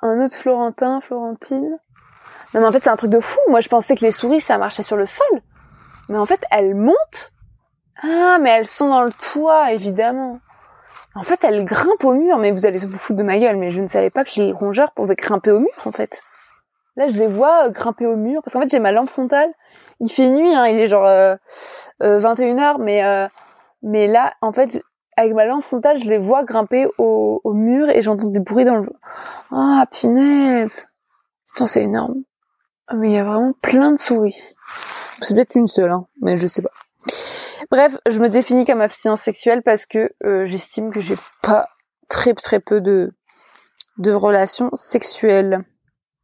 un autre Florentin, Florentine. Non mais en fait c'est un truc de fou. Moi je pensais que les souris ça marchait sur le sol, mais en fait elles montent. Ah mais elles sont dans le toit évidemment. En fait elles grimpent au mur, mais vous allez vous foutre de ma gueule, mais je ne savais pas que les rongeurs pouvaient grimper au mur en fait. Là je les vois euh, grimper au mur parce qu'en fait j'ai ma lampe frontale. Il fait nuit, hein, il est genre euh, 21h, mais mais là, en fait, avec ma lampe frontale, je les vois grimper au, mur et j'entends des bruits dans le... Ah, punaise Putain, c'est énorme. Ah, mais il y a vraiment plein de souris. C'est peut-être une seule, hein, mais je sais pas. Bref, je me définis comme abstinence sexuelle parce que euh, j'estime que j'ai pas très très peu de de relations sexuelles.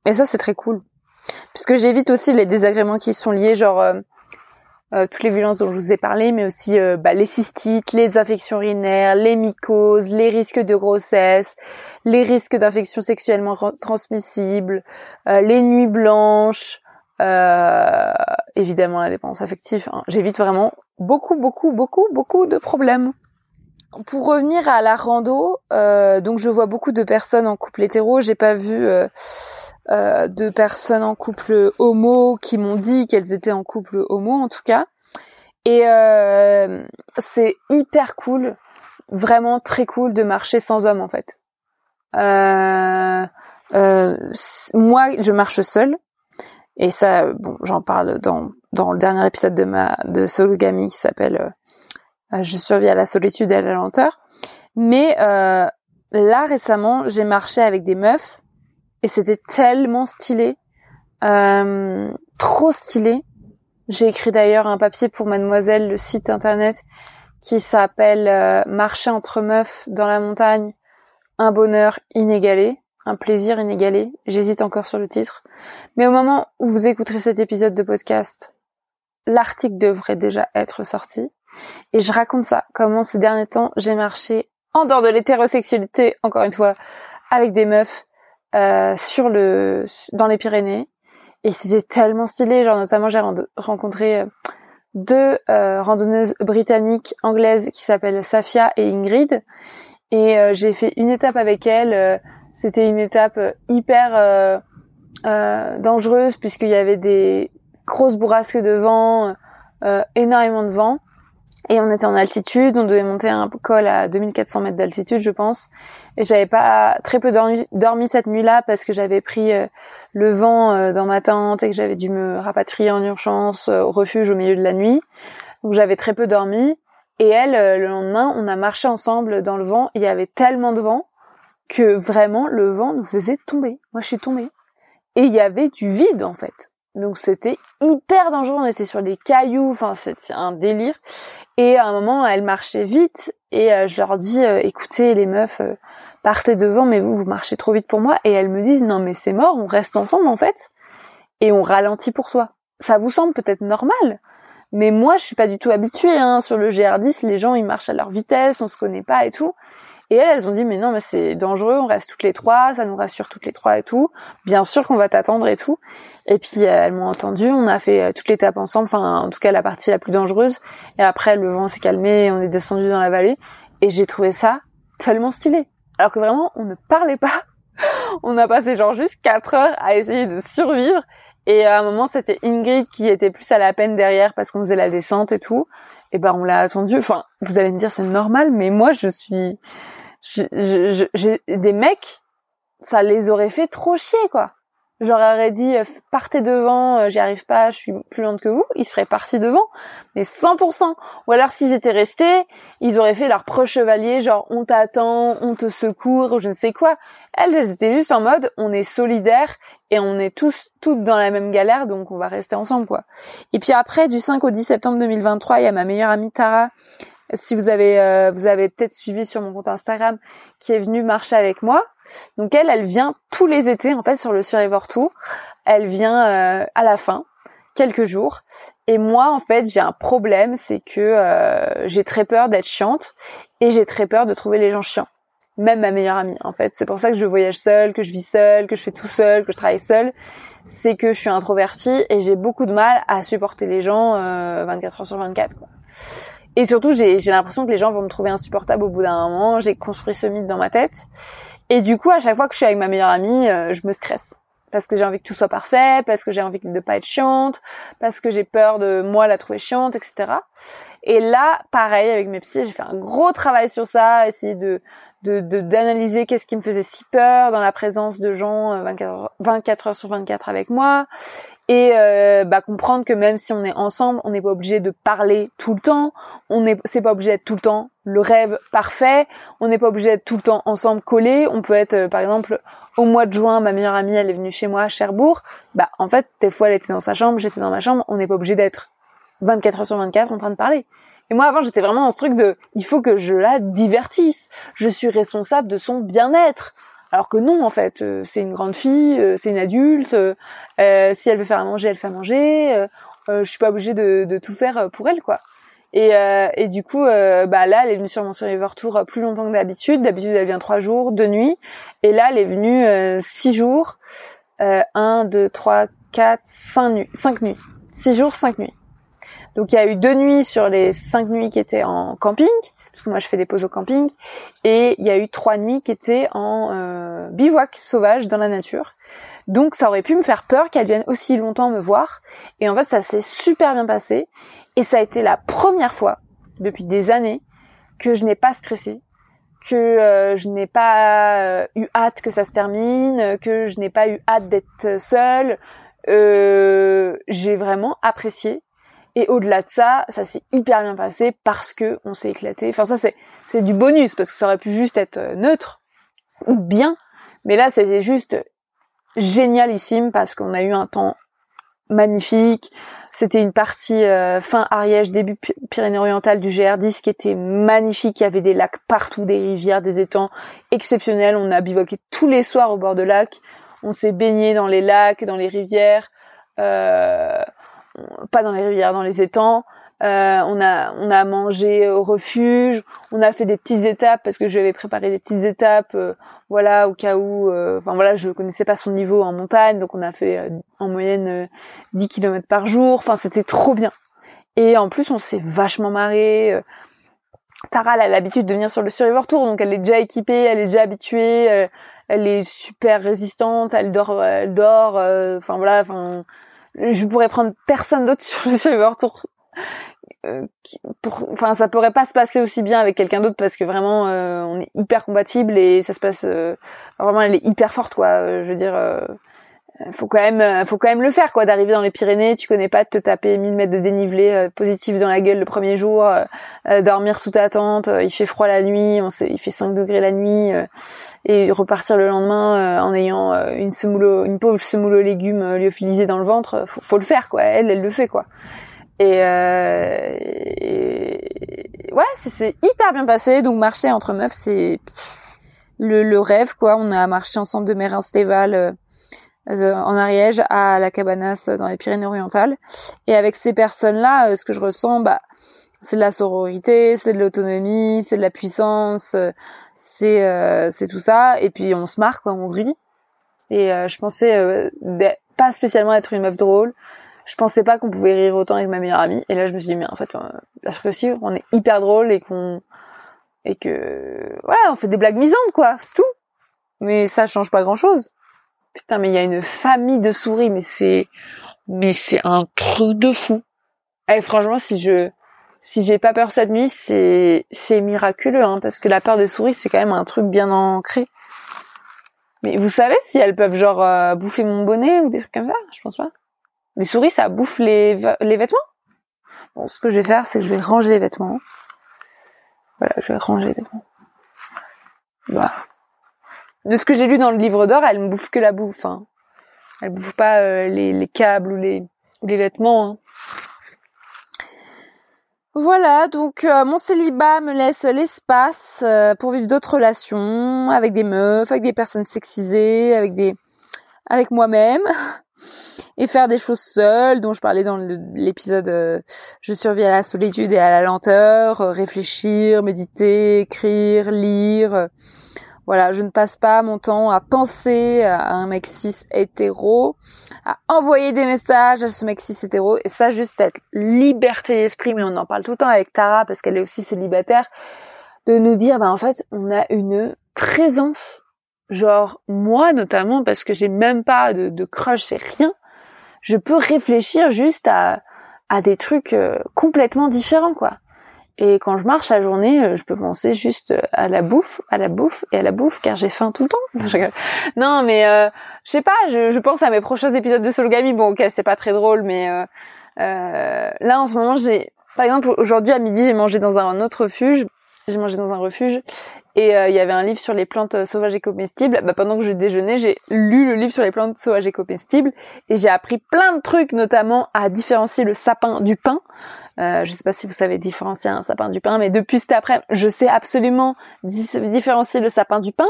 Et ça, c'est très cool. Puisque j'évite aussi les désagréments qui sont liés, genre... Euh, euh, toutes les violences dont je vous ai parlé, mais aussi euh, bah, les cystites, les infections urinaires, les mycoses, les risques de grossesse, les risques d'infections sexuellement transmissibles, euh, les nuits blanches, évidemment la dépendance affective. Hein. J'évite vraiment beaucoup, beaucoup, beaucoup, beaucoup de problèmes. Pour revenir à la rando, donc je vois beaucoup de personnes en couple hétéro. J'ai pas vu euh, de personnes en couple homo qui m'ont dit qu'elles étaient en couple homo en tout cas. Et euh, c'est hyper cool, vraiment très cool de marcher sans homme en fait. Euh, moi, je marche seule. Et ça, bon, j'en parle dans, dans le dernier épisode de ma de Sologamy qui s'appelle Je survis à la solitude et à la lenteur. Mais là récemment, j'ai marché avec des meufs et c'était tellement stylé, euh, trop stylé. J'ai écrit d'ailleurs un papier pour Mademoiselle, le site internet qui s'appelle euh, Marcher entre meufs dans la montagne, un bonheur inégalé, un plaisir inégalé. J'hésite encore sur le titre. Mais au moment où vous écouterez cet épisode de podcast, l'article devrait déjà être sorti. Et je raconte ça, comment ces derniers temps j'ai marché en dehors de l'hétérosexualité, encore une fois, avec des meufs sur le dans les Pyrénées. Et c'était tellement stylé genre notamment j'ai rencontré euh, deux euh, randonneuses britanniques anglaises qui s'appellent Safia et Ingrid. Et j'ai fait une étape avec elles c'était une étape hyper dangereuse puisqu'il y avait des grosses bourrasques de vent énormément de vent et on était en altitude, on devait monter un col à 2400 mètres d'altitude, je pense. Et j'avais pas très peu dormi, dormi cette nuit-là parce que j'avais pris euh, le vent euh, dans ma tente et que j'avais dû me rapatrier en urgence euh, au refuge au milieu de la nuit. Donc j'avais très peu dormi. Et elle, le lendemain, on a marché ensemble dans le vent. Il y avait tellement de vent que vraiment le vent nous faisait tomber. Moi, je suis tombée. Et il y avait du vide en fait. Donc c'était hyper dangereux, on était sur les cailloux, enfin c'était un délire. Et à un moment, elle marchait vite et euh, je leur dis euh, écoutez les meufs, euh, partez devant mais vous vous marchez trop vite pour moi et elles me disent non mais c'est mort, on reste ensemble en fait et on ralentit pour toi. Ça vous semble peut-être normal, mais moi je suis pas du tout habituée hein. sur le GR10, les gens ils marchent à leur vitesse, on se connaît pas et tout. Et elles, elles ont dit mais non mais c'est dangereux, on reste toutes les trois, ça nous rassure toutes les trois et tout. Bien sûr qu'on va t'attendre et tout. Et puis euh, elles m'ont entendu, on a fait euh, toutes l'étape ensemble, enfin en tout cas la partie la plus dangereuse. Et après le vent s'est calmé, on est descendu dans la vallée et j'ai trouvé ça tellement stylé. Alors que vraiment on ne parlait pas. <laughs> on a passé genre juste quatre heures à essayer de survivre. Et à un moment c'était Ingrid qui était plus à la peine derrière parce qu'on faisait la descente et tout. Et ben on l'a attendu. Enfin vous allez me dire c'est normal, mais moi je suis j'ai des mecs, ça les aurait fait trop chier, quoi. J'aurais dit, euh, partez devant, euh, j'y arrive pas, je suis plus lente que vous, ils seraient partis devant, mais 100%. Ou alors s'ils étaient restés, ils auraient fait leur preux chevalier, genre on t'attend, on te secourt, ou je ne sais quoi. Elles, étaient juste en mode, on est solidaires et on est tous, toutes dans la même galère, donc on va rester ensemble, quoi. Et puis après, du 5 au 10 septembre 2023, il y a ma meilleure amie Tara si vous avez euh, vous avez peut-être suivi sur mon compte Instagram qui est venue marcher avec moi. Donc elle, elle vient tous les étés en fait sur le Survivor Tour. Elle vient euh, à la fin, quelques jours. Et moi en fait j'ai un problème, c'est que euh, j'ai très peur d'être chiante et j'ai très peur de trouver les gens chiants. Même ma meilleure amie en fait. C'est pour ça que je voyage seule, que je vis seule, que je fais tout seul, que je travaille seule. c'est que je suis introvertie et j'ai beaucoup de mal à supporter les gens 24 heures sur 24 quoi. Et surtout, j'ai l'impression que les gens vont me trouver insupportable au bout d'un moment. J'ai construit ce mythe dans ma tête. Et du coup, à chaque fois que je suis avec ma meilleure amie, je me stresse parce que j'ai envie que tout soit parfait, parce que j'ai envie de pas être chiante, parce que j'ai peur de moi la trouver chiante, etc. Et là, pareil avec mes psys, j'ai fait un gros travail sur ça, essayer de d'analyser qu'est-ce qui me faisait si peur dans la présence de gens 24 euh, heures, 24 heures sur 24 avec moi et euh, bah, comprendre que même si on est ensemble, on n'est pas obligé de parler tout le temps, on n'est c'est pas obligé d'être tout le temps le rêve parfait, on n'est pas obligé d'être tout le temps ensemble collés, on peut être euh, par exemple au mois de juin, ma meilleure amie, elle est venue chez moi à Cherbourg. Bah, en fait, des fois, elle était dans sa chambre, j'étais dans ma chambre. On n'est pas obligé d'être 24 heures sur 24 en train de parler. Et moi, avant, j'étais vraiment dans ce truc de, il faut que je la divertisse. Je suis responsable de son bien-être. Alors que non, en fait, euh, c'est une grande fille, euh, c'est une adulte. Euh, si elle veut faire à manger, elle fait à manger. je suis pas obligée de, de, tout faire pour elle, quoi. Et, euh, et du coup, euh, bah là, elle est venue sur mon Survivor Tour plus longtemps que d'habitude. D'habitude, elle vient trois jours, deux nuits. Et là, elle est venue euh, six jours. Euh, un, deux, trois, quatre, cinq nuits. Cinq nuits. Six jours, cinq nuits. Donc il y a eu deux nuits sur les cinq nuits qui étaient en camping, parce que moi je fais des pauses au camping, et il y a eu trois nuits qui étaient en euh, bivouac sauvage dans la nature. Donc ça aurait pu me faire peur qu'elle vienne aussi longtemps me voir. Et en fait ça s'est super bien passé. Et ça a été la première fois depuis des années que je n'ai pas stressé, que euh, je n'ai pas euh, eu hâte que ça se termine, que je n'ai pas eu hâte d'être seule. Euh, j'ai vraiment apprécié. Et au-delà de ça, ça s'est hyper bien passé parce que on s'est éclaté. Enfin ça c'est c'est du bonus parce que ça aurait pu juste être neutre ou bien, mais là c'était juste génialissime parce qu'on a eu un temps magnifique. C'était une partie euh, fin Ariège, début Pyrénées-Orientales du GR10 qui était magnifique. Il y avait des lacs partout, des rivières, des étangs exceptionnels. On a bivouaqué tous les soirs au bord de lac. On s'est baigné dans les lacs, dans les rivières. Euh, pas dans les rivières, dans les étangs. Euh, on a on a mangé au refuge, on a fait des petites étapes parce que je lui avais préparé des petites étapes, euh, voilà au cas où. Euh, enfin voilà, je connaissais pas son niveau en montagne, donc on a fait en moyenne 10 km par jour. Enfin c'était trop bien. Et en plus on s'est vachement marré. Tara elle a l'habitude de venir sur le Survivor Tour, donc elle est déjà équipée, elle est déjà habituée, elle est super résistante, elle dort, elle dort. Enfin voilà, enfin je pourrais prendre personne d'autre <laughs> sur le Survivor Tour euh, pour, enfin, ça pourrait pas se passer aussi bien avec quelqu'un d'autre parce que vraiment, euh, on est hyper compatible et ça se passe. Euh, vraiment, elle est hyper forte, quoi. Je veux dire, faut quand même, faut quand même le faire, quoi. D'arriver dans les Pyrénées, tu connais pas, de te taper 1000 mètres de dénivelé positif dans la gueule le premier jour, dormir sous ta tente, il fait froid la nuit, on sait, il fait 5 degrés la nuit, et repartir le lendemain en ayant une semoule, une pauvre semoule aux légumes lyophilisée dans le ventre, faut, faut le faire, quoi. Elle, elle le fait, quoi. Et, euh, ouais, c'est hyper bien passé. Donc marcher entre meufs, c'est le, le, rêve quoi. On a marché ensemble de Mérins-Léval euh, euh, en Ariège à la Cabanas dans les Pyrénées-Orientales. Et avec ces personnes-là, euh, ce que je ressens, bah, c'est de la sororité, c'est de l'autonomie, c'est de la puissance, c'est c'est tout ça. Et puis on se marre quoi, on rit. Et je pensais pas spécialement être une meuf drôle je pensais pas qu'on pouvait rire autant avec ma meilleure amie. Et là, je me suis dit, mais en fait, euh, parce que si, on est hyper drôle et qu'on, et que, voilà, on fait des blagues misantes, quoi, c'est tout. Mais ça change pas grand chose. Putain, mais il y a une famille de souris, mais c'est, mais c'est un truc de fou. Et franchement, si je, si j'ai pas peur cette nuit, c'est, c'est miraculeux, hein, parce que la peur des souris, c'est quand même un truc bien ancré. Mais vous savez si elles peuvent genre euh, bouffer mon bonnet ou des trucs comme ça? Je pense pas. Les souris, ça bouffe les, les vêtements? Bon, ce que je vais faire, c'est que je vais ranger les vêtements. Voilà, je vais ranger les vêtements. Bah. De ce que j'ai lu dans le livre d'or, elle me bouffe que la bouffe. Hein. Elle bouffe pas euh, les, les, câbles ou les, vêtements. Hein. Voilà, donc euh, mon célibat me laisse l'espace euh, pour vivre d'autres relations avec des meufs, avec des personnes sexisées, avec des avec moi-même <laughs> et faire des choses seules dont je parlais dans l'épisode je survis à la solitude et à la lenteur, réfléchir, méditer, écrire, lire. Voilà, je ne passe pas mon temps à penser à un mec cis hétéro, à envoyer des messages à ce mec cis hétéro, et ça juste cette liberté d'esprit, mais on en parle tout le temps avec Tara parce qu'elle est aussi célibataire, de nous dire, bah en fait, on a une présence, genre moi notamment, parce que j'ai même pas de, crush et rien, je peux réfléchir juste à, à des trucs euh, complètement différents, quoi. Et quand je marche la journée, euh, je peux penser juste euh, à la bouffe, à la bouffe et à la bouffe, car j'ai faim tout le temps. <laughs> non, mais euh, je sais pas, je, pense à mes prochains épisodes de Sologami. Bon, ok, c'est pas très drôle, mais euh, là en ce moment, j'ai, par exemple, aujourd'hui à midi, j'ai mangé dans un autre refuge. J'ai mangé dans un refuge et il y avait un livre sur les plantes sauvages et comestibles. Bah, pendant que je déjeunais, j'ai lu le livre sur les plantes sauvages et comestibles et j'ai appris plein de trucs, notamment à différencier le sapin du pin. Euh, je sais pas si vous savez différencier un sapin du pain, mais depuis cet après, je sais absolument différencier le sapin du pain,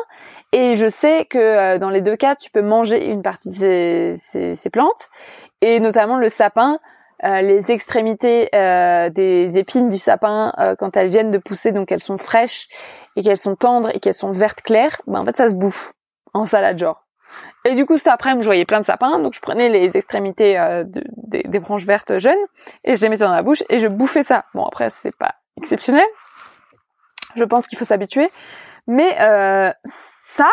et je sais que euh, dans les deux cas, tu peux manger une partie de ces, ces, ces plantes, et notamment le sapin, euh, les extrémités euh, des épines du sapin quand elles viennent de pousser, donc elles sont fraîches et qu'elles sont tendres et qu'elles sont vertes claires, ben en fait ça se bouffe en salade genre. Et du coup, cet après-midi, je voyais plein de sapins, donc je prenais les extrémités euh, de, des, des, branches vertes jeunes et je les mettais dans la bouche et je bouffais ça. Bon, après, c'est pas exceptionnel. Je pense qu'il faut s'habituer. Mais euh, ça,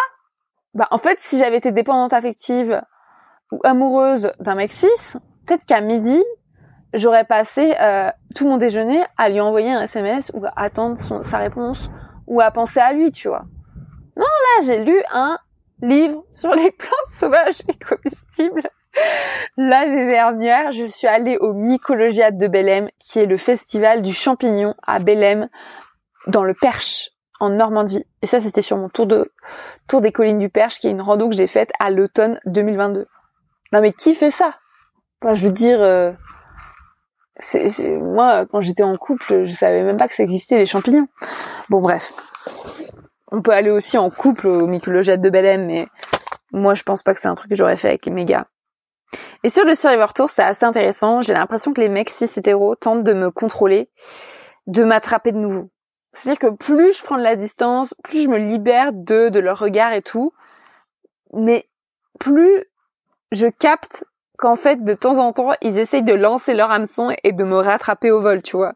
bah, en fait, si j'avais été dépendante affective ou amoureuse d'un mec cis, peut-être qu'à midi, j'aurais passé euh, tout mon déjeuner à lui envoyer un SMS ou à attendre sa réponse ou à penser à lui, tu vois. Non, là, j'ai lu un livre sur les <laughs> plantes sauvages et comestibles. L'année dernière, je suis allée au Mycologiat de Bellem, qui est le festival du champignon à Bellem, dans le Perche, en Normandie. Et ça, c'était sur mon tour de tour des collines du Perche, qui est une rando que j'ai faite à l'automne 2022. Non mais qui fait ça? Enfin, Je veux dire, euh, moi, quand j'étais en couple, je savais même pas que ça existait les champignons. Bon bref. On peut aller aussi en couple au mycologiate de Belém, mais moi je pense pas que c'est un truc que j'aurais fait avec mes gars. Et sur le Survivor Tour, c'est assez intéressant. J'ai l'impression que les mecs cis tentent de me contrôler, de m'attraper de nouveau. C'est-à-dire que plus je prends de la distance, plus je me libère de, de leur regard et tout, mais plus je capte qu'en fait, de temps en temps, ils essayent de lancer leur hameçon et de me rattraper au vol, tu vois.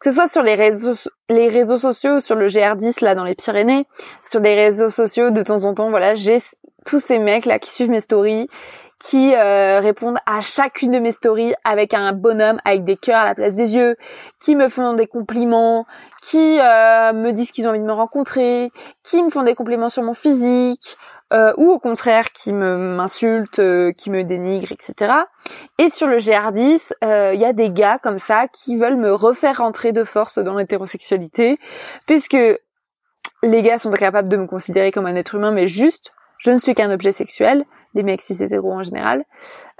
Que ce soit sur les réseaux, les réseaux sociaux, sur le GR10 là dans les Pyrénées, sur les réseaux sociaux de temps en temps, voilà, j'ai tous ces mecs là qui suivent mes stories, qui euh, répondent à chacune de mes stories avec un bonhomme avec des cœurs à la place des yeux, qui me font des compliments, qui euh, me disent qu'ils ont envie de me rencontrer, qui me font des compliments sur mon physique, euh, ou au contraire qui me m'insultent, euh, qui me dénigrent, etc. Et sur le GR10, il euh, y a des gars comme ça qui veulent me refaire rentrer de force dans l'hétérosexualité, puisque les gars sont capables de me considérer comme un être humain, mais juste, je ne suis qu'un objet sexuel, les mecs cis hétéros en général.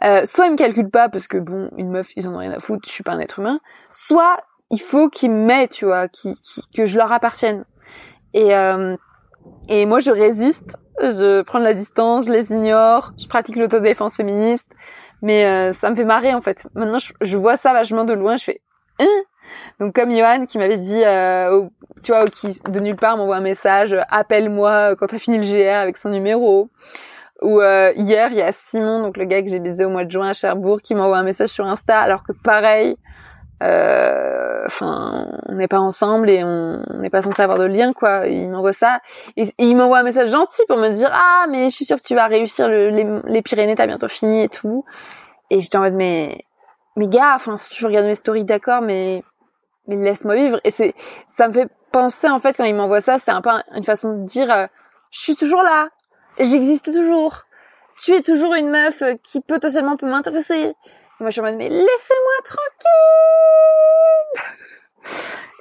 Euh, soit ils me calculent pas parce que bon, une meuf, ils en ont rien à foutre, je suis pas un être humain. Soit il faut qu'ils m'aient, tu vois, qui, que je leur appartienne. Et euh, et moi, je résiste, je prends de la distance, je les ignore, je pratique l'autodéfense féministe, mais euh, ça me fait marrer en fait. Maintenant, je, vois ça vachement de loin, je fais hein? Donc comme Johan qui m'avait dit, euh, tu vois, qui de nulle part m'envoie un message, appelle-moi quand t'as fini le GR avec son numéro. Ou euh, hier, il y a Simon, donc le gars que j'ai baisé au mois de juin à Cherbourg, qui m'envoie un message sur Insta, alors que pareil, euh, enfin on n'est pas ensemble et on n'est pas censé avoir de lien quoi. Il m'envoie ça. Et, il m'envoie un message gentil pour me dire ah mais je suis sûre que tu vas réussir le, les, Pyrénées t'as bientôt fini et tout. Et j'étais en mode mais mais gars enfin si tu veux regarder mes stories d'accord mais mais laisse-moi vivre. Et c'est ça me fait penser en fait quand il m'envoie ça c'est un peu une façon de dire euh, je suis toujours là. J'existe toujours. Tu es toujours une meuf qui potentiellement peut m'intéresser moi, je suis en mode, mais laissez-moi tranquille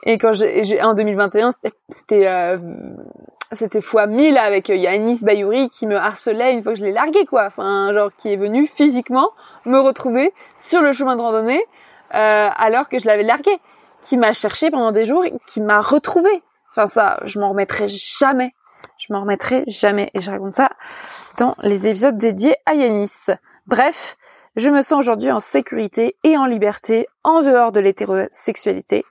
Et quand j'ai, en 2021, c'était, euh, c'était fois 1000 avec euh, Yanis Bayouri qui me harcelait une fois que je l'ai largué, quoi. Enfin, genre, qui est venu physiquement me retrouver sur le chemin de randonnée, euh, alors que je l'avais largué. Qui m'a cherché pendant des jours, qui m'a retrouvé. Enfin, ça, je m'en remettrai jamais. Je m'en remettrai jamais. Et je raconte ça dans les épisodes dédiés à Yanis. Bref, je me sens aujourd'hui en sécurité et en liberté en dehors de l'hétérosexualité,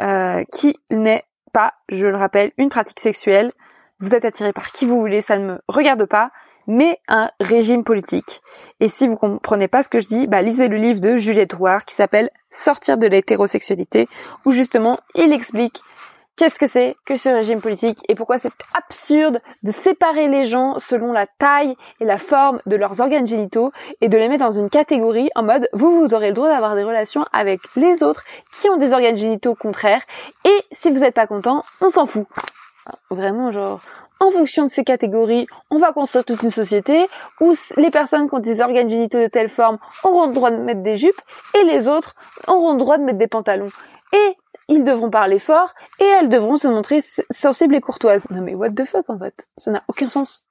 euh, qui n'est pas, je le rappelle, une pratique sexuelle. vous êtes attiré par qui vous voulez, ça ne me regarde pas, mais un régime politique. Et si vous comprenez pas ce que je dis, bah lisez le livre de Juliette Rouard qui s'appelle Sortir de l'hétérosexualité, où justement il explique qu'est-ce que c'est que ce régime politique et pourquoi c'est absurde de séparer les gens selon la taille et la forme de leurs organes génitaux et de les mettre dans une catégorie en mode vous vous aurez le droit d'avoir des relations avec les autres qui ont des organes génitaux contraires et si vous n'êtes pas content, on s'en fout. Vraiment genre en fonction de ces catégories, on va construire toute une société où les personnes qui ont des organes génitaux de telle forme auront le droit de mettre des jupes et les autres auront le droit de mettre des pantalons. Et ils devront parler fort et elles devront se montrer sensibles et courtoises. Non mais what the fuck en fait, ça n'a aucun sens.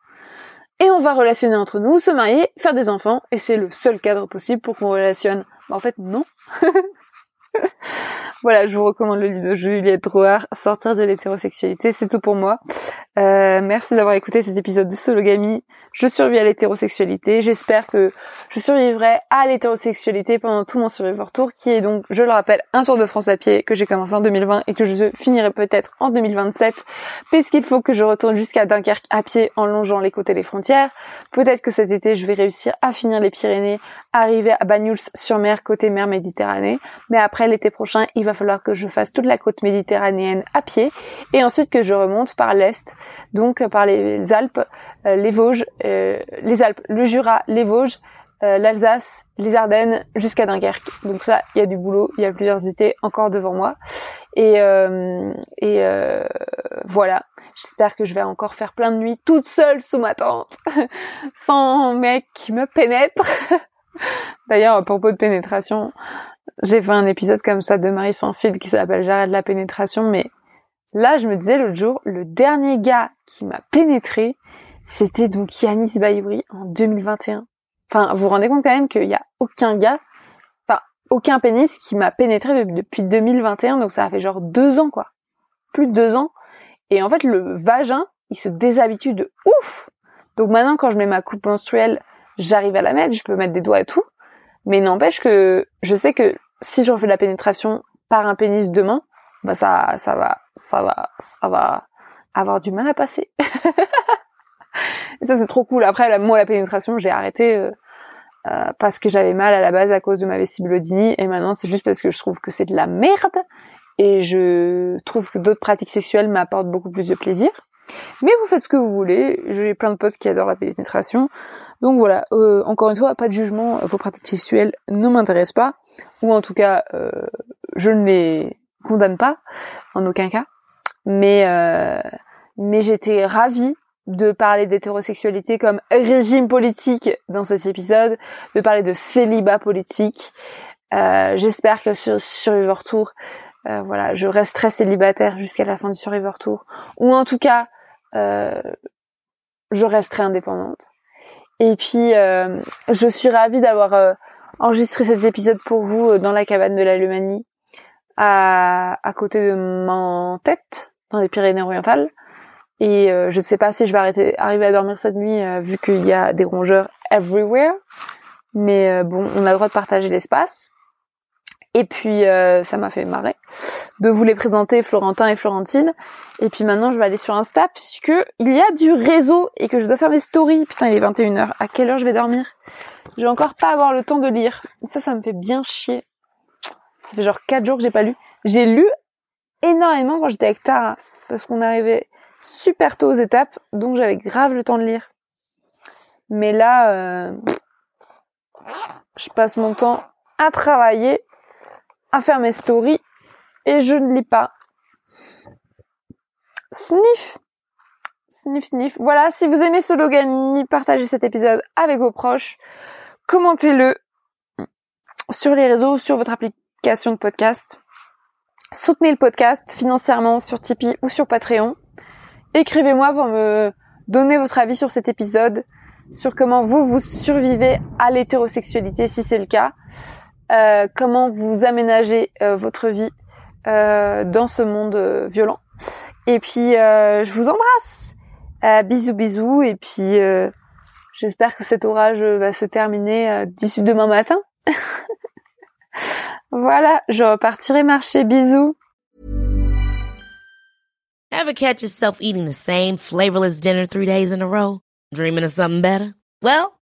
Et on va relationner entre nous, se marier, faire des enfants, et c'est le seul cadre possible pour qu'on relationne. Bah, en fait non. <laughs> <laughs> voilà, je vous recommande le livre de Juliette Drouard, Sortir de l'hétérosexualité, c'est tout pour moi. Euh, merci d'avoir écouté cet épisode de Sologamy. Je survis à l'hétérosexualité. J'espère que je survivrai à l'hétérosexualité pendant tout mon Survivor Tour, qui est donc, je le rappelle, un tour de France à pied que j'ai commencé en 2020 et que je finirai peut-être en 2027, puisqu'il faut que je retourne jusqu'à Dunkerque à pied en longeant les côtés et les frontières. Peut-être que cet été, je vais réussir à finir les Pyrénées, arriver à Banyuls-sur-Mer, côté mer Méditerranée. Mais après, l'été prochain, il va falloir que je fasse toute la côte méditerranéenne à pied et ensuite que je remonte par l'est, donc par les Alpes, euh, les Vosges, euh, les Alpes, le Jura, les Vosges, euh, l'Alsace, les Ardennes, jusqu'à Dunkerque. Donc ça, il y a du boulot, il y a plusieurs étés encore devant moi. Et, et voilà, j'espère que je vais encore faire plein de nuits toute seule sous ma tente, <laughs> sans mec qui me pénètre. <laughs> D'ailleurs, à propos de pénétration, j'ai fait un épisode comme ça de Marie sans fil qui s'appelle J'arrête la pénétration, mais là, je me disais l'autre jour, le dernier gars qui m'a pénétré, c'était donc Yanis Bayouri en 2021. Enfin, vous vous rendez compte quand même qu'il n'y a aucun gars, enfin, aucun pénis qui m'a pénétré depuis 2021, donc ça a fait genre deux ans, quoi. Plus de deux ans. Et en fait, le vagin, il se déshabitue de ouf. Donc maintenant, quand je mets ma coupe menstruelle, j'arrive à la mettre, je peux mettre des doigts et tout. Mais n'empêche que je sais que si je refais de la pénétration par un pénis demain, bah ça, ça va, ça va, ça va avoir du mal à passer. <laughs> ça c'est trop cool. Après, moi la pénétration, j'ai arrêté euh, euh, parce que j'avais mal à la base à cause de ma vestibulodynie, et maintenant c'est juste parce que je trouve que c'est de la merde et je trouve que d'autres pratiques sexuelles m'apportent beaucoup plus de plaisir. Mais vous faites ce que vous voulez. J'ai plein de potes qui adorent la pénétration. Donc voilà, euh, encore une fois, pas de jugement. Vos pratiques sexuelles ne m'intéressent pas. Ou en tout cas, euh, je ne les condamne pas, en aucun cas. Mais, euh, mais j'étais ravie de parler d'hétérosexualité comme régime politique dans cet épisode, de parler de célibat politique. J'espère que sur Survivor Tour, voilà, je resterai célibataire jusqu'à la fin du Survivor Tour. Ou en tout cas, je resterai indépendante. Et puis, euh, je suis ravie d'avoir euh, enregistré cet épisode pour vous dans la cabane de la Lumanie, à, à côté de mon tête, dans les Pyrénées-Orientales. Et je ne sais pas si je vais arrêter, arriver à dormir cette nuit, vu qu'il y a des rongeurs everywhere. Mais bon, on a le droit de partager l'espace. Et puis euh, ça m'a fait marrer de vous les présenter Florentin et Florentine. Et puis maintenant je vais aller sur Insta puisque il y a du réseau et que je dois faire mes stories. Putain il est 21h. À quelle heure je vais dormir? Je vais encore pas avoir le temps de lire. ça ça me fait bien chier. Ça fait genre 4 jours que j'ai pas lu. J'ai lu énormément quand j'étais avec Tara parce qu'on arrivait super tôt aux étapes donc j'avais grave le temps de lire. Mais là euh, je passe mon temps à travailler à faire mes stories et je ne lis pas. Sniff Sniff, sniff. Voilà, si vous aimez Sologamy, partagez cet épisode avec vos proches, commentez-le sur les réseaux, sur votre application de podcast. Soutenez le podcast financièrement sur Tipeee ou sur Patreon. Écrivez-moi pour me donner votre avis sur cet épisode, sur comment vous vous survivez à l'hétérosexualité si c'est le cas. Euh, comment vous aménagez euh, votre vie euh, dans ce monde violent. Et puis, je vous embrasse. bisous, bisous. Et puis, j'espère que cet orage va se terminer d'ici demain matin. <laughs> voilà, je repartirai marcher. Bisous. Ever catch yourself eating the same flavorless dinner three days in a row? Dreaming of something better? Well,